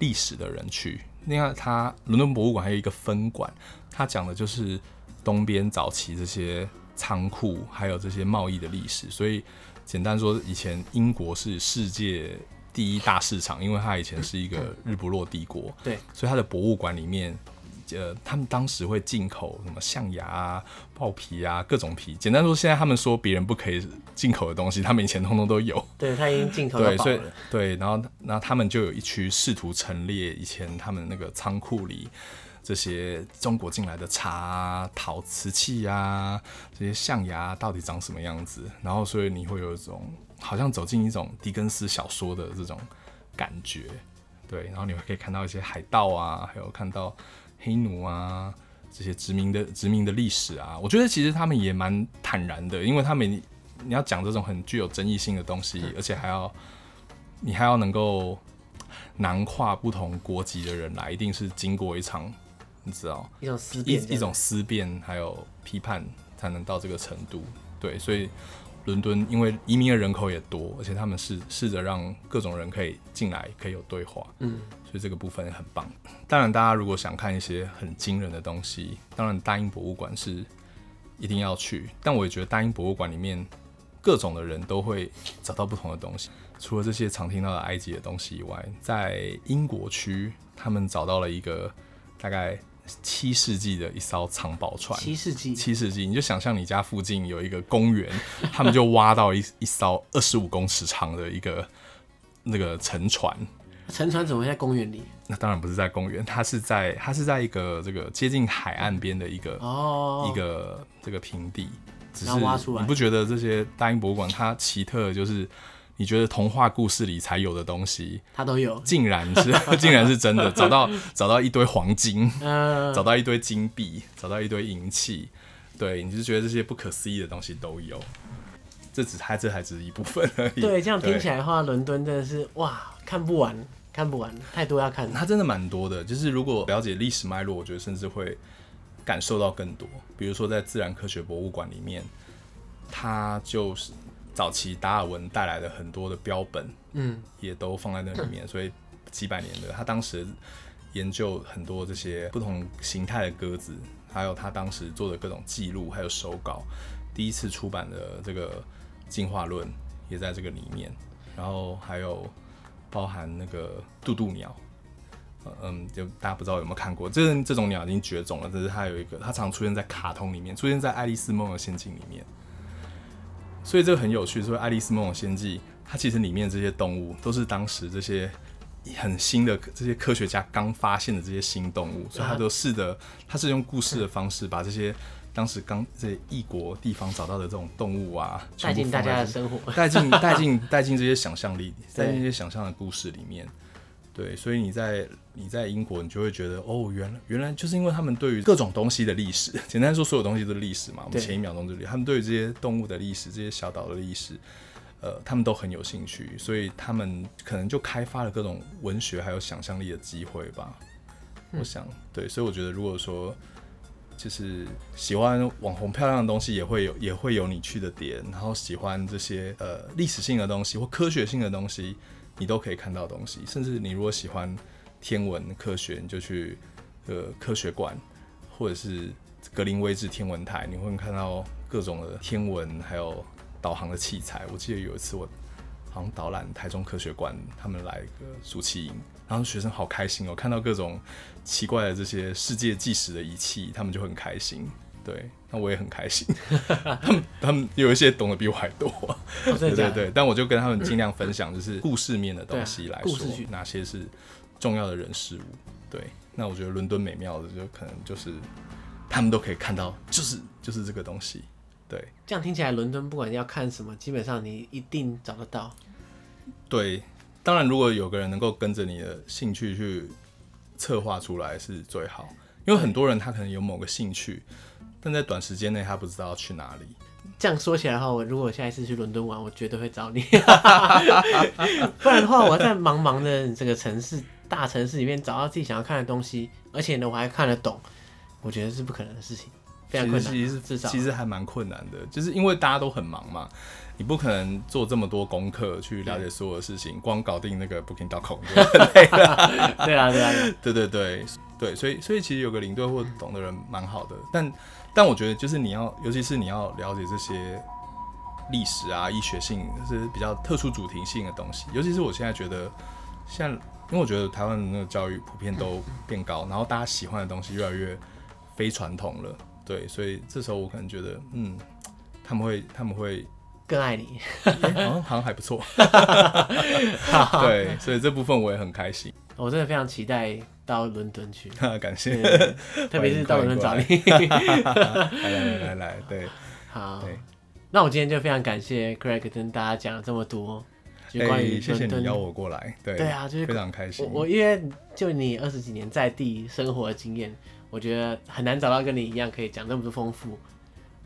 历史的人去。另外，它伦敦博物馆还有一个分馆，它讲的就是东边早期这些仓库还有这些贸易的历史。所以简单说，以前英国是世界第一大市场，因为它以前是一个日不落帝国。对，所以它的博物馆里面。呃，他们当时会进口什么象牙啊、豹皮啊，各种皮。简单说，现在他们说别人不可以进口的东西，他们以前通通都有。对，他已经进口了。对，所以对，然后然后他们就有一区试图陈列以前他们那个仓库里这些中国进来的茶啊、陶瓷器啊、这些象牙到底长什么样子。然后，所以你会有一种好像走进一种狄更斯小说的这种感觉。对，然后你会可以看到一些海盗啊，还有看到。黑奴啊，这些殖民的殖民的历史啊，我觉得其实他们也蛮坦然的，因为他们你要讲这种很具有争议性的东西，而且还要你还要能够囊括不同国籍的人来，一定是经过一场你知道一种思辨一一种思辨还有批判才能到这个程度，对，所以。伦敦因为移民的人口也多，而且他们试试着让各种人可以进来，可以有对话，嗯，所以这个部分很棒。当然，大家如果想看一些很惊人的东西，当然大英博物馆是一定要去。但我也觉得大英博物馆里面各种的人都会找到不同的东西。除了这些常听到的埃及的东西以外，在英国区，他们找到了一个大概。七世纪的一艘藏宝船，七世纪，七世纪，你就想象你家附近有一个公园，他们就挖到一一艘二十五公尺长的一个那个沉船。沉船怎么会在公园里？那当然不是在公园，它是在它是在一个这个接近海岸边的一个哦一个这个平地，只是挖出来。你不觉得这些大英博物馆它奇特的就是？你觉得童话故事里才有的东西，它都有，竟然是 (laughs) 竟然是真的，(laughs) 找到找到一堆黄金，呃、找到一堆金币，找到一堆银器，对，你就觉得这些不可思议的东西都有，这只它这还只是一部分而已。对，这样听起来的话，伦敦真的是哇，看不完，看不完，太多要看。它真的蛮多的，就是如果了解历史脉络，我觉得甚至会感受到更多。比如说在自然科学博物馆里面，它就是。早期达尔文带来的很多的标本，嗯，也都放在那里面，所以几百年的他当时研究很多这些不同形态的鸽子，还有他当时做的各种记录，还有手稿，第一次出版的这个进化论也在这个里面，然后还有包含那个渡渡鸟，嗯，就大家不知道有没有看过，这这种鸟已经绝种了，但是它有一个，它常出现在卡通里面，出现在《爱丽丝梦游仙境》里面。所以这个很有趣，所以《爱丽丝梦游仙境》它其实里面这些动物都是当时这些很新的这些科学家刚发现的这些新动物，所以他都试着，他是用故事的方式把这些当时刚在异国地方找到的这种动物啊，带进大家的生活，带进带进带进这些想象力，(laughs) 带进这些想象的故事里面。对，所以你在你在英国，你就会觉得哦，原来原来就是因为他们对于各种东西的历史，(laughs) 简单说，所有东西都是历史嘛。我们前一秒钟这里，他们对于这些动物的历史、这些小岛的历史，呃，他们都很有兴趣，所以他们可能就开发了各种文学还有想象力的机会吧。嗯、我想，对，所以我觉得，如果说就是喜欢网红漂亮的东西，也会有也会有你去的点，然后喜欢这些呃历史性的东西或科学性的东西。你都可以看到东西，甚至你如果喜欢天文科学，你就去呃科学馆，或者是格林威治天文台，你会看到各种的天文还有导航的器材。我记得有一次我好像导览台中科学馆，他们来一个暑期营，然后学生好开心哦，看到各种奇怪的这些世界计时的仪器，他们就很开心。对，那我也很开心。(laughs) 他们他们有一些懂得比我还多，哦、对对对。但我就跟他们尽量分享，就是故事面的东西来说，哪些是重要的人事物。对，那我觉得伦敦美妙的就可能就是他们都可以看到，就是就是这个东西。对，这样听起来，伦敦不管要看什么，基本上你一定找得到。对，当然如果有个人能够跟着你的兴趣去策划出来是最好，因为很多人他可能有某个兴趣。但在短时间内，他不知道要去哪里。这样说起来的话，我如果下一次去伦敦玩，我绝对会找你。(laughs) 不然的话，我要在茫茫的这个城市、大城市里面找到自己想要看的东西，而且呢，我还看得懂，我觉得是不可能的事情，非常困难。其实其实，其实还蛮困难的，就是因为大家都很忙嘛。你不可能做这么多功课去了解所有的事情，光搞定那个 Booking.com 就很累了。(laughs) 对啊，对啊，(laughs) 对对对对，所以所以其实有个领队或懂的人蛮好的，但但我觉得就是你要，尤其是你要了解这些历史啊、医学性，就是比较特殊主题性的东西。尤其是我现在觉得，现在因为我觉得台湾的那个教育普遍都变高，然后大家喜欢的东西越来越非传统了，对，所以这时候我可能觉得，嗯，他们会他们会。更爱你，欸、好像好像还不错。(laughs) 对，所以这部分我也很开心。我真的非常期待到伦敦去，(laughs) 感谢，特别是到伦敦找你。(laughs) 来来来来，对，好。那我今天就非常感谢 Craig 跟大家讲了这么多，就关于伦敦。谢谢你邀我过来，对，对啊，就是非常开心。我，我因为就你二十几年在地生活的经验，我觉得很难找到跟你一样可以讲那么多丰富，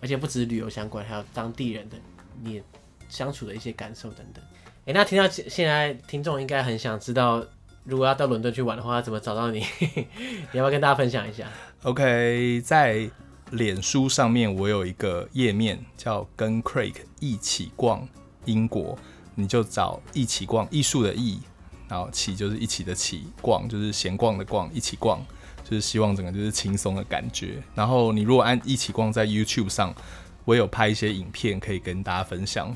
而且不止旅游相关，还有当地人的。你相处的一些感受等等，哎、欸，那听到现在听众应该很想知道，如果要到伦敦去玩的话，怎么找到你？(laughs) 你要不要跟大家分享一下？OK，在脸书上面我有一个页面叫“跟 Craig 一起逛英国”，你就找“一起逛”艺术的“艺”，然后“起”就是一起的“起”，逛就是闲逛的“逛”，一起逛就是希望整个就是轻松的感觉。然后你如果按“一起逛”在 YouTube 上。我有拍一些影片可以跟大家分享。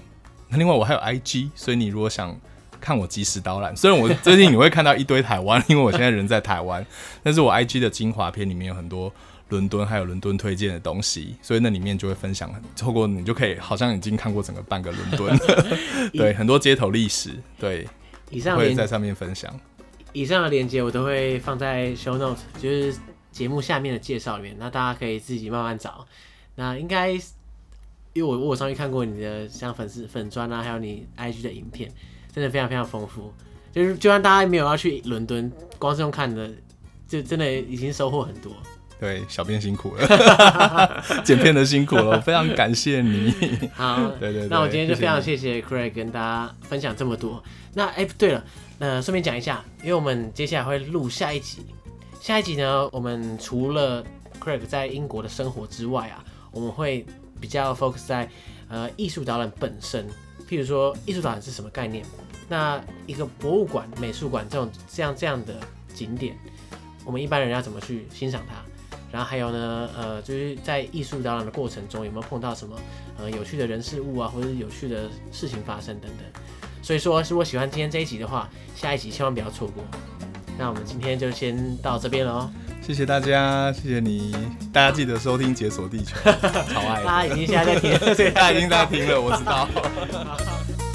那另外我还有 IG，所以你如果想看我即时导览，虽然我最近你会看到一堆台湾，因为我现在人在台湾，(laughs) 但是我 IG 的精华片里面有很多伦敦还有伦敦推荐的东西，所以那里面就会分享，透过你就可以好像已经看过整个半个伦敦，(laughs) 对，很多街头历史，对，以上会在上面分享。以上的链接我都会放在 show note，就是节目下面的介绍里面，那大家可以自己慢慢找。那应该。因为我我上去看过你的像粉丝粉砖啊，还有你 IG 的影片，真的非常非常丰富。就是就算大家没有要去伦敦，光是用看的，就真的已经收获很多。对，小编辛苦了，(laughs) 剪片的辛苦了，我非常感谢你。好，对，对对。那我今天就非常谢谢 Craig 跟大家分享这么多。那哎、欸，对了，呃，顺便讲一下，因为我们接下来会录下一集，下一集呢，我们除了 Craig 在英国的生活之外啊，我们会。比较 focus 在呃艺术导览本身，譬如说艺术展览是什么概念？那一个博物馆、美术馆这种这样这样的景点，我们一般人要怎么去欣赏它？然后还有呢，呃，就是在艺术展览的过程中有没有碰到什么呃有趣的人事物啊，或者是有趣的事情发生等等。所以说，如果喜欢今天这一集的话，下一集千万不要错过。那我们今天就先到这边了哦。谢谢大家，谢谢你，大家记得收听《解锁地球》，(laughs) 超爱。他已经现在在听了，(laughs) 他已经在听了，我知道。(laughs)